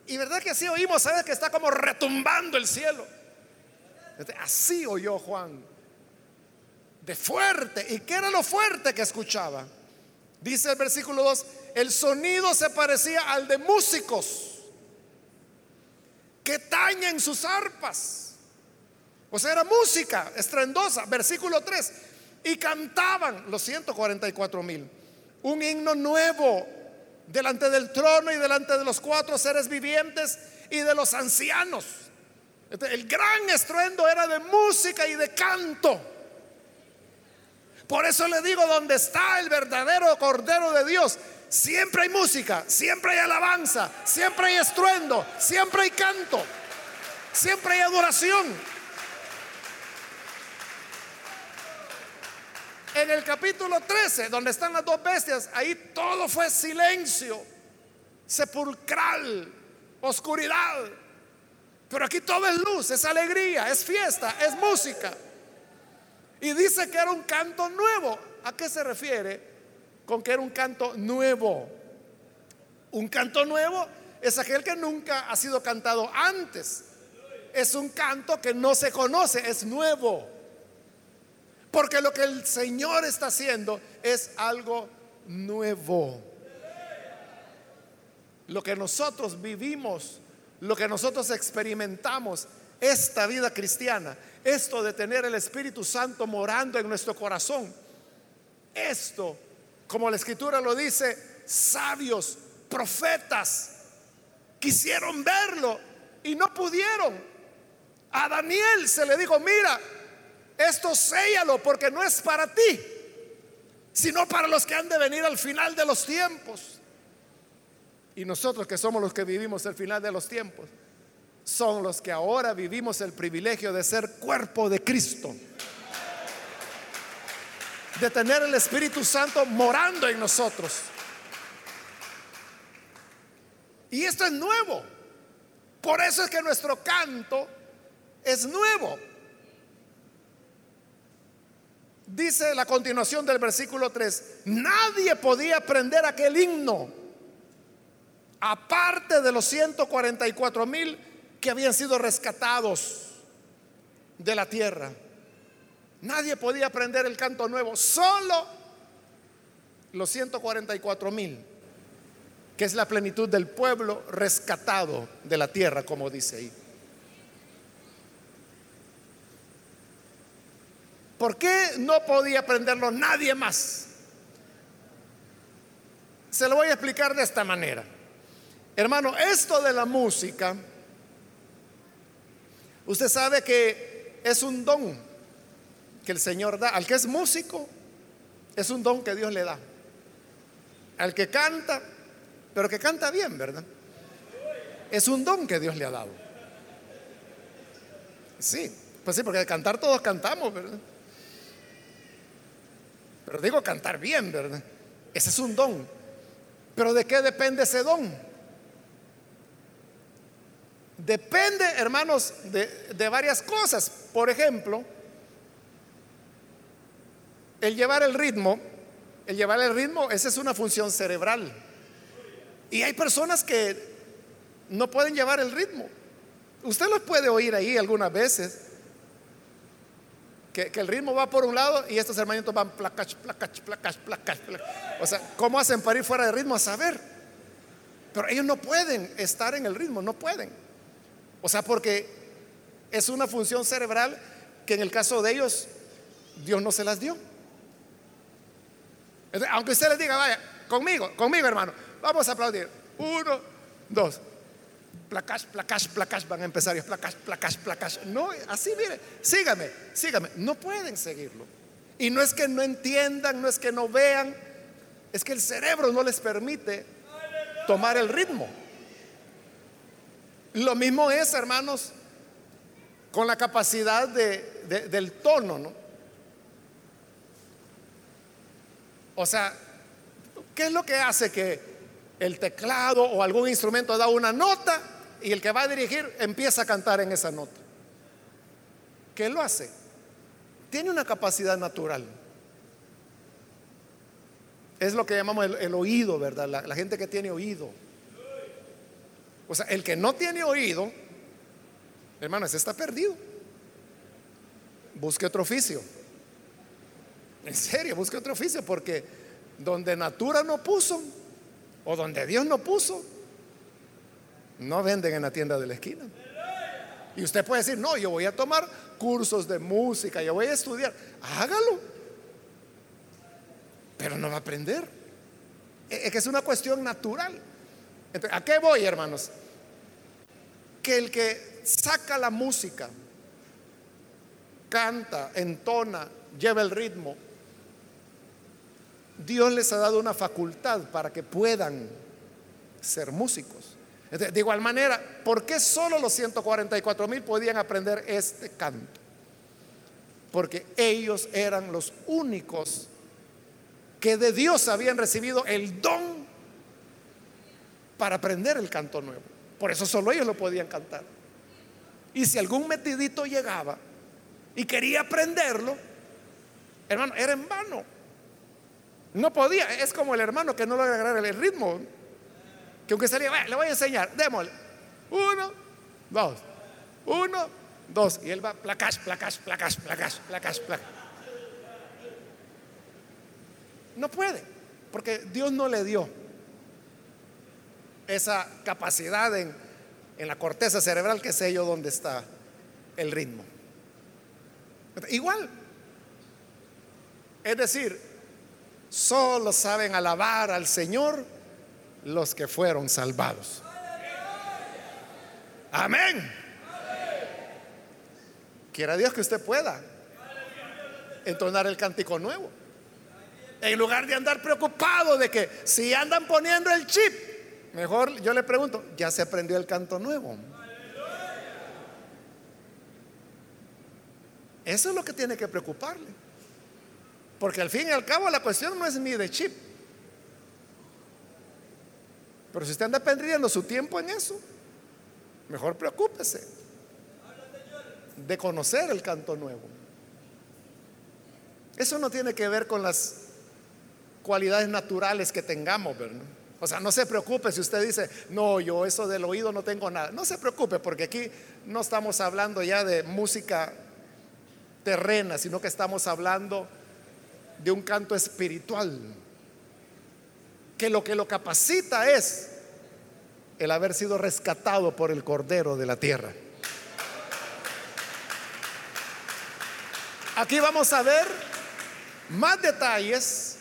Y verdad que así oímos, ¿sabes? Que está como retumbando el cielo. así oyó Juan de fuerte. ¿Y qué era lo fuerte que escuchaba? Dice el versículo 2, el sonido se parecía al de músicos que tañen sus arpas. O sea, era música estrendosa. Versículo 3. Y cantaban los 144 mil un himno nuevo delante del trono y delante de los cuatro seres vivientes y de los ancianos. el gran estruendo era de música y de canto. Por eso le digo, donde está el verdadero Cordero de Dios, siempre hay música, siempre hay alabanza, siempre hay estruendo, siempre hay canto, siempre hay adoración. En el capítulo 13, donde están las dos bestias, ahí todo fue silencio, sepulcral, oscuridad. Pero aquí todo es luz, es alegría, es fiesta, es música. Y dice que era un canto nuevo. ¿A qué se refiere con que era un canto nuevo? Un canto nuevo es aquel que nunca ha sido cantado antes. Es un canto que no se conoce, es nuevo. Porque lo que el Señor está haciendo es algo nuevo. Lo que nosotros vivimos lo que nosotros experimentamos, esta vida cristiana, esto de tener el Espíritu Santo morando en nuestro corazón, esto, como la escritura lo dice, sabios, profetas, quisieron verlo y no pudieron. A Daniel se le dijo, mira, esto séllalo porque no es para ti, sino para los que han de venir al final de los tiempos. Y nosotros que somos los que vivimos el final de los tiempos, son los que ahora vivimos el privilegio de ser cuerpo de Cristo. De tener el Espíritu Santo morando en nosotros. Y esto es nuevo. Por eso es que nuestro canto es nuevo. Dice la continuación del versículo 3, nadie podía aprender aquel himno aparte de los 144 mil que habían sido rescatados de la tierra. Nadie podía aprender el canto nuevo, solo los 144 mil, que es la plenitud del pueblo rescatado de la tierra, como dice ahí. ¿Por qué no podía aprenderlo nadie más? Se lo voy a explicar de esta manera. Hermano, esto de la música, usted sabe que es un don que el Señor da. Al que es músico, es un don que Dios le da. Al que canta, pero que canta bien, ¿verdad? Es un don que Dios le ha dado. Sí, pues sí, porque de cantar todos cantamos, ¿verdad? Pero digo cantar bien, ¿verdad? Ese es un don. Pero ¿de qué depende ese don? Depende, hermanos, de, varias cosas. Por ejemplo, el llevar el ritmo, el llevar el ritmo, esa es una función cerebral. Y hay personas que no pueden llevar el ritmo. Usted los puede oír ahí algunas veces. Que, el ritmo va por un lado y estos hermanitos van placach, placach, placach, placach, O sea, ¿cómo hacen para ir fuera de ritmo? A saber. Pero ellos no pueden estar en el ritmo, no pueden. O sea, porque es una función cerebral que en el caso de ellos Dios no se las dio. Aunque usted les diga, vaya, conmigo, conmigo hermano, vamos a aplaudir. Uno, dos. Placash, placash, placash, van a empezar. Placash, placash, placash. No, así mire, sígame, sígame. No pueden seguirlo. Y no es que no entiendan, no es que no vean, es que el cerebro no les permite tomar el ritmo. Lo mismo es, hermanos, con la capacidad del tono, ¿no? O sea, ¿qué es lo que hace que el teclado o algún instrumento da una nota y el que va a dirigir empieza a cantar en esa nota? ¿Qué lo hace? Tiene una capacidad natural. Es lo que llamamos el, oído, ¿verdad? la gente que tiene oído. O sea, el que no tiene oído, hermano, ese está perdido. Busque otro oficio. En serio, busque otro oficio, porque donde Natura no puso, o donde Dios no puso, no venden en la tienda de la esquina. Y usted puede decir, no, yo voy a tomar cursos de música, yo voy a estudiar. Hágalo. Pero no va a aprender. Es que es una cuestión natural. ¿A qué voy, hermanos? Que el que saca la música, canta, entona, lleva el ritmo, Dios les ha dado una facultad para que puedan ser músicos. De igual manera, ¿por qué solo los 144 mil podían aprender este canto? Porque ellos eran los únicos que de Dios habían recibido el don para aprender el canto nuevo. Por eso solo ellos lo podían cantar. Y si algún metidito llegaba y quería aprenderlo, hermano, era en vano. No podía. Es como el hermano que no logra agarrar el ritmo. Que aunque salía, le voy a enseñar, démosle. Uno, dos, uno, dos. Y él va placas, placas, placas, placas, placas, placas. No puede, porque Dios no le dio esa capacidad en, en la corteza cerebral, que sé yo dónde está el ritmo. Igual. Es decir, solo saben alabar al Señor los que fueron salvados. Amén. Quiera Dios que usted pueda entonar el cántico nuevo. En lugar de andar preocupado de que si andan poniendo el chip, mejor yo le pregunto, ¿ya se aprendió el canto nuevo? Eso es lo que tiene que preocuparle. Porque al fin y al cabo la cuestión no es ni de chip. Pero si usted anda perdiendo su tiempo en eso, mejor preocúpese de conocer el canto nuevo. Eso no tiene que ver con las cualidades naturales que tengamos, ¿verdad? O sea, no se preocupe si usted dice, no, yo eso del oído no tengo nada. No se preocupe porque aquí no estamos hablando ya de música terrena, sino que estamos hablando de un canto espiritual, que lo que lo capacita es el haber sido rescatado por el Cordero de la tierra. Aquí vamos a ver más detalles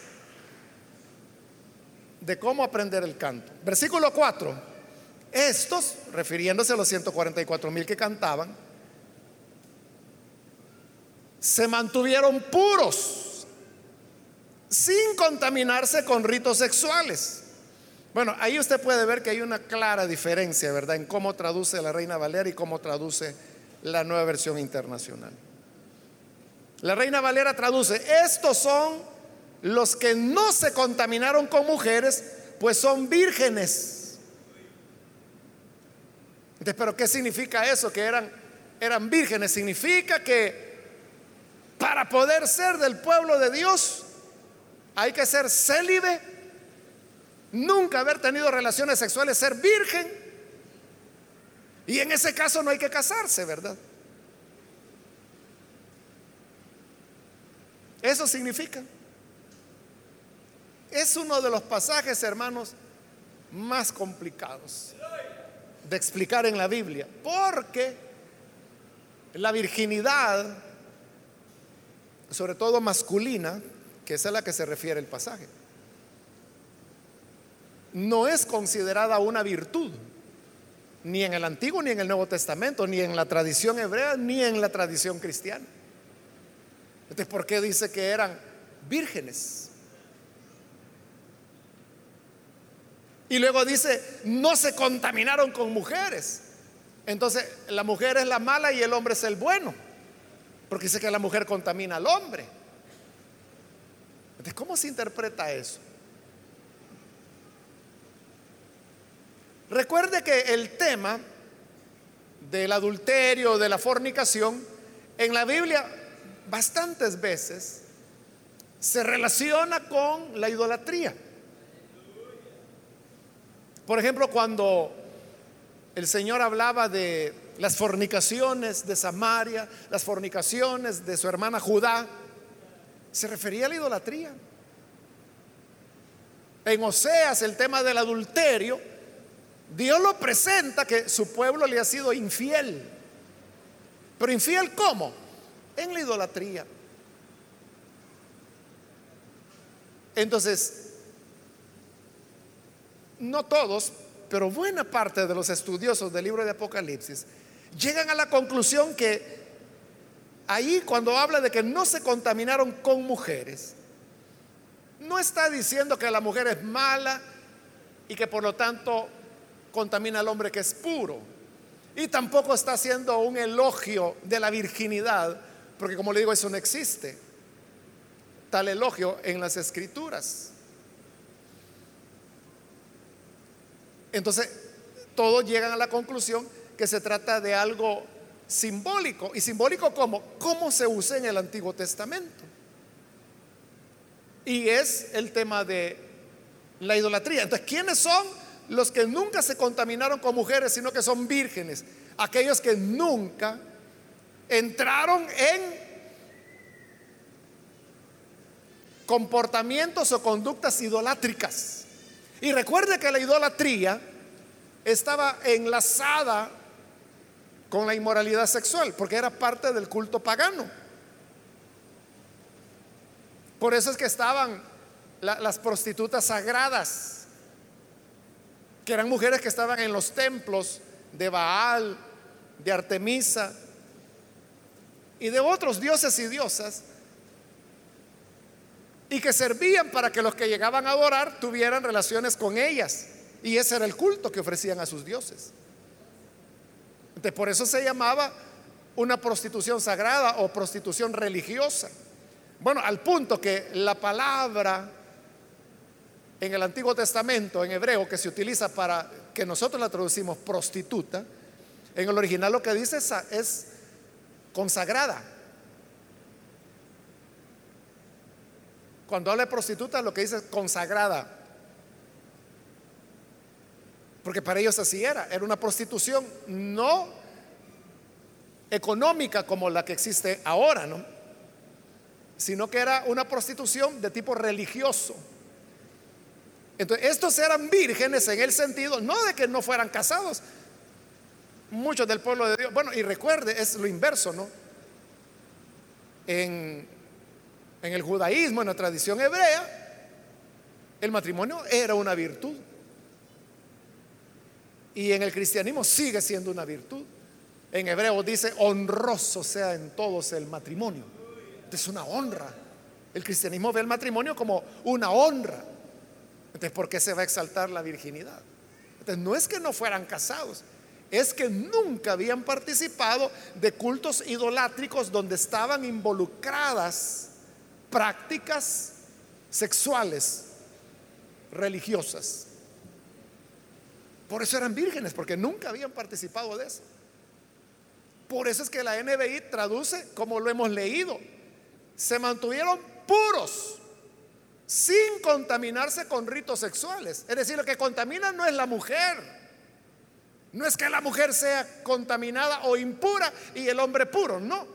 de cómo aprender el canto. Versículo 4. Estos, refiriéndose a los 144 mil que cantaban, se mantuvieron puros sin contaminarse con ritos sexuales. Bueno, ahí usted puede ver que hay una clara diferencia, ¿verdad? En cómo traduce la Reina Valera y cómo traduce la nueva versión internacional. La Reina Valera traduce, estos son los que no se contaminaron con mujeres, pues son vírgenes. Entonces, ¿pero qué significa eso? Que eran, eran vírgenes. Significa que para poder ser del pueblo de Dios, hay que ser célibe, nunca haber tenido relaciones sexuales, ser virgen. Y en ese caso no hay que casarse, ¿verdad? Eso significa. Es uno de los pasajes, hermanos, más complicados de explicar en la Biblia, porque la virginidad, sobre todo masculina, que es a la que se refiere el pasaje, no es considerada una virtud, ni en el Antiguo ni en el Nuevo Testamento, ni en la tradición hebrea, ni en la tradición cristiana. Entonces, ¿por qué dice que eran vírgenes? Y luego dice, no se contaminaron con mujeres. Entonces, la mujer es la mala y el hombre es el bueno. Porque dice que la mujer contamina al hombre. ¿cómo se interpreta eso? Recuerde que el tema del adulterio, de la fornicación, en la Biblia bastantes veces se relaciona con la idolatría. Por ejemplo, cuando el Señor hablaba de las fornicaciones de Samaria, las fornicaciones de su hermana Judá, se refería a la idolatría. En Oseas, el tema del adulterio, Dios lo presenta que su pueblo le ha sido infiel. Pero infiel ¿cómo? En la idolatría. Entonces, no todos, pero buena parte de los estudiosos del libro de Apocalipsis llegan a la conclusión que ahí cuando habla de que no se contaminaron con mujeres, no está diciendo que la mujer es mala y que por lo tanto contamina al hombre que es puro. Y tampoco está haciendo un elogio de la virginidad, porque como le digo, eso no existe. Tal elogio en las escrituras. Entonces, todos llegan a la conclusión que se trata de algo simbólico. ¿Y simbólico cómo? ¿Cómo se usa en el Antiguo Testamento? Y es el tema de la idolatría. Entonces, ¿quiénes son los que nunca se contaminaron con mujeres, sino que son vírgenes? Aquellos que nunca entraron en comportamientos o conductas idolátricas. Y recuerde que la idolatría estaba enlazada con la inmoralidad sexual, porque era parte del culto pagano. Por eso es que estaban las prostitutas sagradas, que eran mujeres que estaban en los templos de Baal, de Artemisa y de otros dioses y diosas, y que servían para que los que llegaban a adorar tuvieran relaciones con ellas. Y ese era el culto que ofrecían a sus dioses. Entonces, por eso se llamaba una prostitución sagrada o prostitución religiosa. Bueno, al punto que la palabra en el Antiguo Testamento, en hebreo, que se utiliza para que nosotros la traducimos prostituta, en el original lo que dice es, es consagrada. Cuando habla de prostituta, lo que dice es consagrada. Porque para ellos así era. Era una prostitución no económica como la que existe ahora, ¿no? Sino que era una prostitución de tipo religioso. Entonces, estos eran vírgenes en el sentido, no de que no fueran casados. Muchos del pueblo de Dios. Bueno, y recuerde, es lo inverso, ¿no? En, en el judaísmo, en la tradición hebrea, el matrimonio era una virtud. Y en el cristianismo sigue siendo una virtud. En hebreo dice, honroso sea en todos el matrimonio. Es una honra. El cristianismo ve el matrimonio como una honra. Entonces, ¿por qué se va a exaltar la virginidad? Entonces, no es que no fueran casados, es que nunca habían participado de cultos idolátricos donde estaban involucradas prácticas sexuales religiosas. Por eso eran vírgenes, porque nunca habían participado de eso. Por eso es que la NBI traduce como lo hemos leído. Se mantuvieron puros, sin contaminarse con ritos sexuales. Es decir, lo que contamina no es la mujer. No es que la mujer sea contaminada o impura y el hombre puro, no.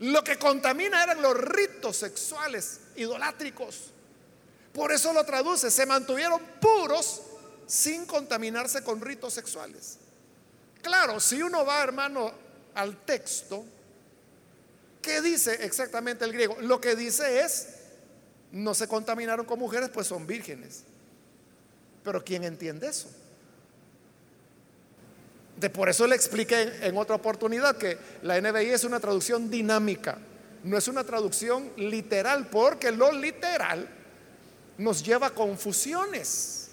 Lo que contamina eran los ritos sexuales idolátricos. Por eso lo traduce, se mantuvieron puros sin contaminarse con ritos sexuales. Claro, si uno va, hermano, al texto, ¿qué dice exactamente el griego? Lo que dice es, no se contaminaron con mujeres, pues son vírgenes. Pero ¿quién entiende eso? De por eso le expliqué en otra oportunidad que la NBI es una traducción dinámica, no es una traducción literal, porque lo literal nos lleva a confusiones.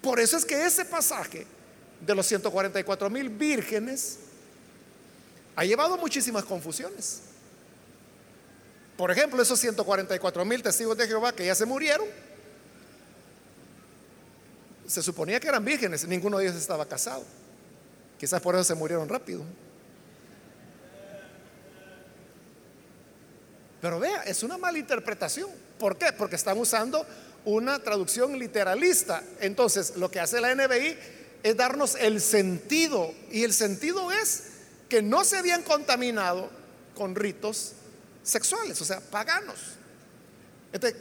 Por eso es que ese pasaje de los 144 mil vírgenes ha llevado muchísimas confusiones. Por ejemplo, esos 144 mil testigos de Jehová que ya se murieron, se suponía que eran vírgenes, ninguno de ellos estaba casado. Quizás por eso se murieron rápido. Pero vea, es una mala interpretación. ¿Por qué? Porque están usando una traducción literalista. Entonces, lo que hace la NBI es darnos el sentido. Y el sentido es que no se habían contaminado con ritos sexuales, o sea, paganos. Entonces,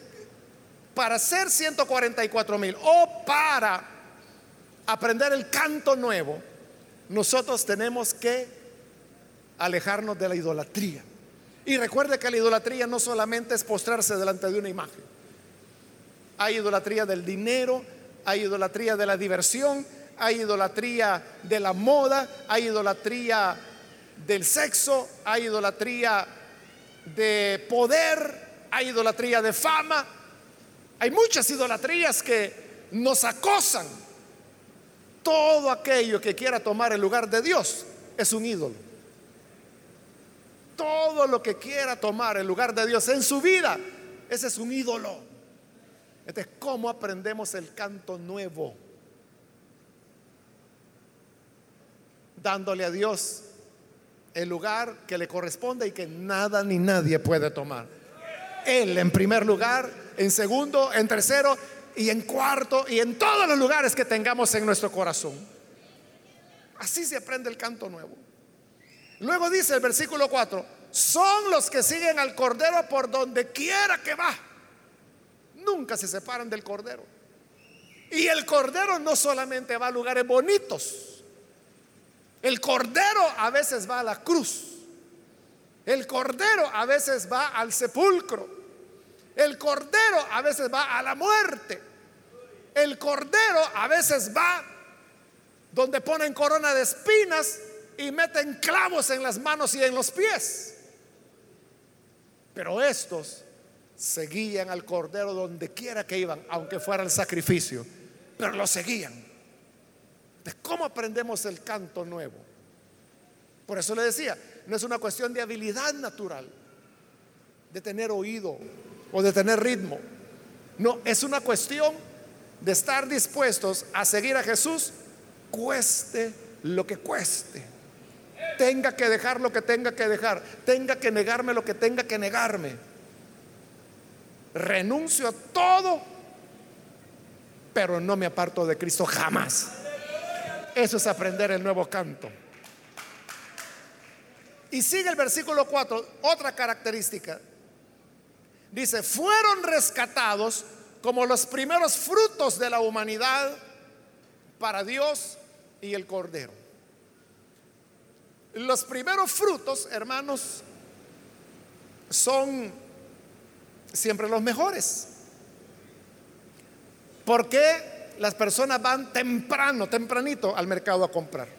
para ser 144 mil o para aprender el canto nuevo, nosotros tenemos que alejarnos de la idolatría. Y recuerde que la idolatría no solamente es postrarse delante de una imagen. Hay idolatría del dinero, hay idolatría de la diversión, hay idolatría de la moda, hay idolatría del sexo, hay idolatría de poder, hay idolatría de fama. Hay muchas idolatrías que nos acosan. Todo aquello que quiera tomar el lugar de Dios es un ídolo. Todo lo que quiera tomar el lugar de Dios en su vida, ese es un ídolo. Entonces, ¿cómo aprendemos el canto nuevo? Dándole a Dios el lugar que le corresponde y que nada ni nadie puede tomar. Él en primer lugar, en segundo, en tercero y en cuarto y en todos los lugares que tengamos en nuestro corazón. Así se aprende el canto nuevo. Luego dice el versículo 4, son los que siguen al Cordero por donde quiera que va. Nunca se separan del Cordero. Y el Cordero no solamente va a lugares bonitos. El Cordero a veces va a la cruz. El Cordero a veces va al sepulcro. El Cordero a veces va a la muerte. El Cordero a veces va donde ponen corona de espinas y meten clavos en las manos y en los pies. Pero estos seguían al Cordero donde quiera que iban, aunque fuera el sacrificio, pero lo seguían. ¿De cómo aprendemos el canto nuevo? Por eso le decía, no es una cuestión de habilidad natural, de tener oído o de tener ritmo. No, es una cuestión de estar dispuestos a seguir a Jesús, cueste lo que cueste. Tenga que dejar lo que tenga que dejar, tenga que negarme lo que tenga que negarme. Renuncio a todo, pero no me aparto de Cristo jamás. Eso es aprender el nuevo canto. Y sigue el versículo 4, otra característica. Dice, fueron rescatados como los primeros frutos de la humanidad para Dios y el Cordero. Los primeros frutos, hermanos, son siempre los mejores. ¿Por qué las personas van temprano, tempranito al mercado a comprar?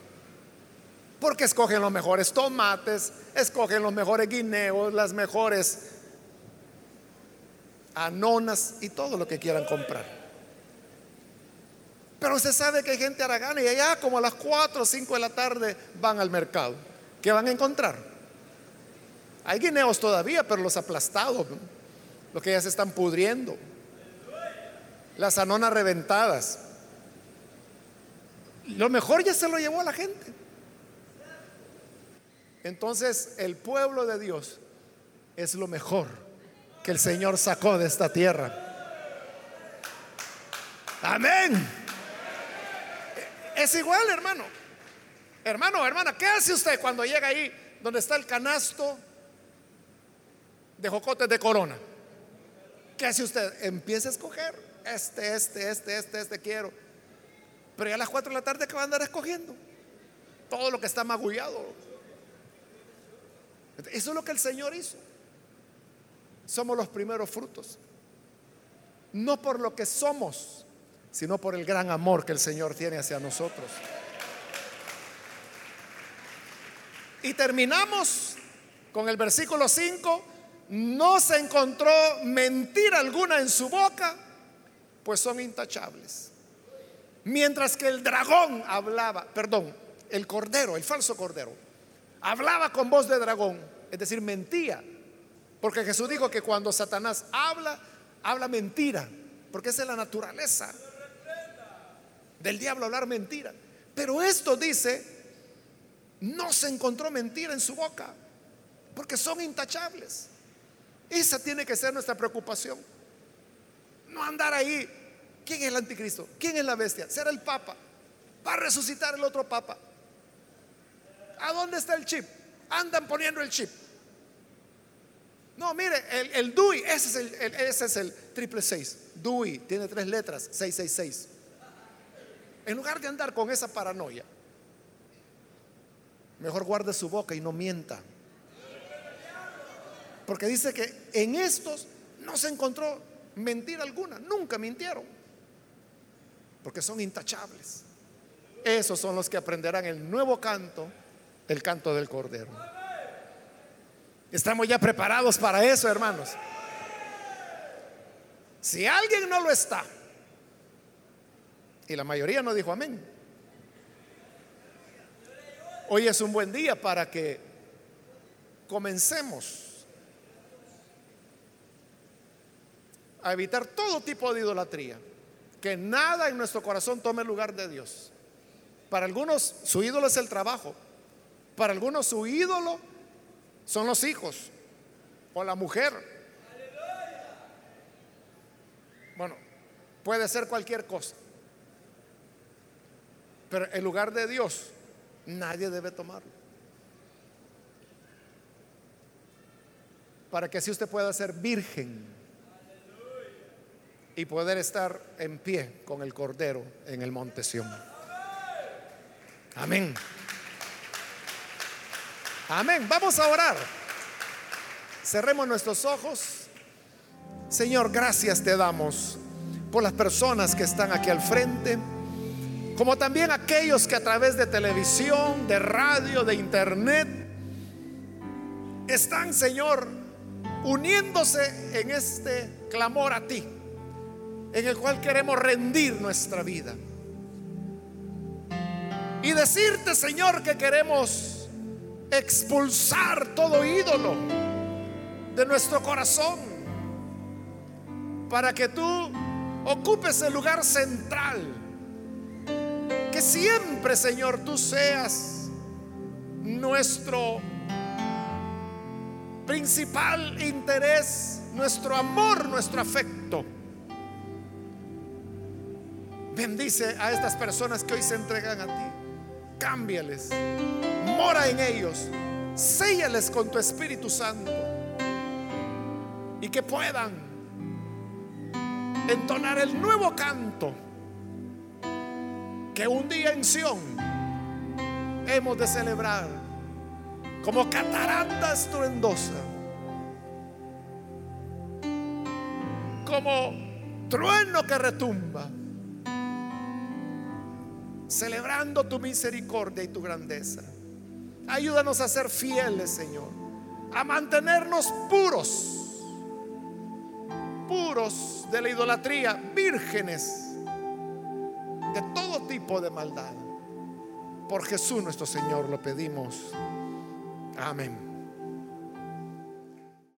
Porque escogen los mejores tomates, escogen los mejores guineos, las mejores anonas y todo lo que quieran comprar. Pero usted sabe que hay gente aragana y allá como a las 4 o 5 de la tarde van al mercado. ¿Qué van a encontrar? Hay guineos todavía, pero los aplastados, los que ya se están pudriendo. Las anonas reventadas. Lo mejor ya se lo llevó a la gente. Entonces el pueblo de Dios es lo mejor que el Señor sacó de esta tierra. Amén. Es igual, hermano. Hermano, hermana, ¿qué hace usted cuando llega ahí donde está el canasto de jocotes de corona? ¿Qué hace usted? Empieza a escoger. Este, este, este, este, este quiero. Pero ya a las 4 de la tarde que va a andar escogiendo. Todo lo que está magullado. Eso es lo que el Señor hizo. Somos los primeros frutos. No por lo que somos, sino por el gran amor que el Señor tiene hacia nosotros. Y terminamos con el versículo 5. No se encontró mentira alguna en su boca, pues son intachables. Mientras que el dragón hablaba, perdón, el cordero, el falso cordero, hablaba con voz de dragón, es decir, mentía. Porque Jesús dijo que cuando Satanás habla, habla mentira, porque esa es la naturaleza del diablo hablar mentira. Pero esto dice no se encontró mentira en su boca, porque son intachables. Esa tiene que ser nuestra preocupación. No andar ahí. ¿Quién es el anticristo? ¿Quién es la bestia? Será el papa. Va a resucitar el otro papa. ¿A dónde está el chip? Andan poniendo el chip. No, mire, el, DUI, ese es el, ese es el triple seis. DUI tiene tres letras, 666. En lugar de andar con esa paranoia, mejor guarde su boca y no mienta. Porque dice que en estos no se encontró mentira alguna, nunca mintieron, porque son intachables. esos son los que aprenderán el nuevo canto, el canto del Cordero. Estamos ya preparados para eso, hermanos. Si alguien no lo está, y la mayoría no dijo amén, hoy es un buen día para que comencemos a evitar todo tipo de idolatría. Que nada en nuestro corazón tome lugar de Dios. Para algunos su ídolo es el trabajo. Para algunos su ídolo son los hijos o la mujer. Bueno, puede ser cualquier cosa. Pero en lugar de Dios, nadie debe tomarlo. Para que así usted pueda ser virgen y poder estar en pie con el Cordero en el monte Sión. Amén. Amén. Vamos a orar. Cerremos nuestros ojos. Señor, gracias te damos por las personas que están aquí al frente, como también aquellos que a través de televisión, de radio, de internet, están, Señor, uniéndose en este clamor a ti en el cual queremos rendir nuestra vida. Y decirte, Señor, que queremos expulsar todo ídolo de nuestro corazón para que tú ocupes el lugar central. Que siempre, Señor, tú seas nuestro principal interés, nuestro amor, nuestro afecto. Bendice a estas personas que hoy se entregan a ti. Cámbiales. Mora en ellos. Séllales con tu Espíritu Santo. Y que puedan entonar el nuevo canto que un día en Sión hemos de celebrar como catarata estruendosa, como trueno que retumba celebrando tu misericordia y tu grandeza. Ayúdanos a ser fieles, Señor, a mantenernos puros, puros de la idolatría, vírgenes de todo tipo de maldad. Por Jesús nuestro Señor lo pedimos. Amén.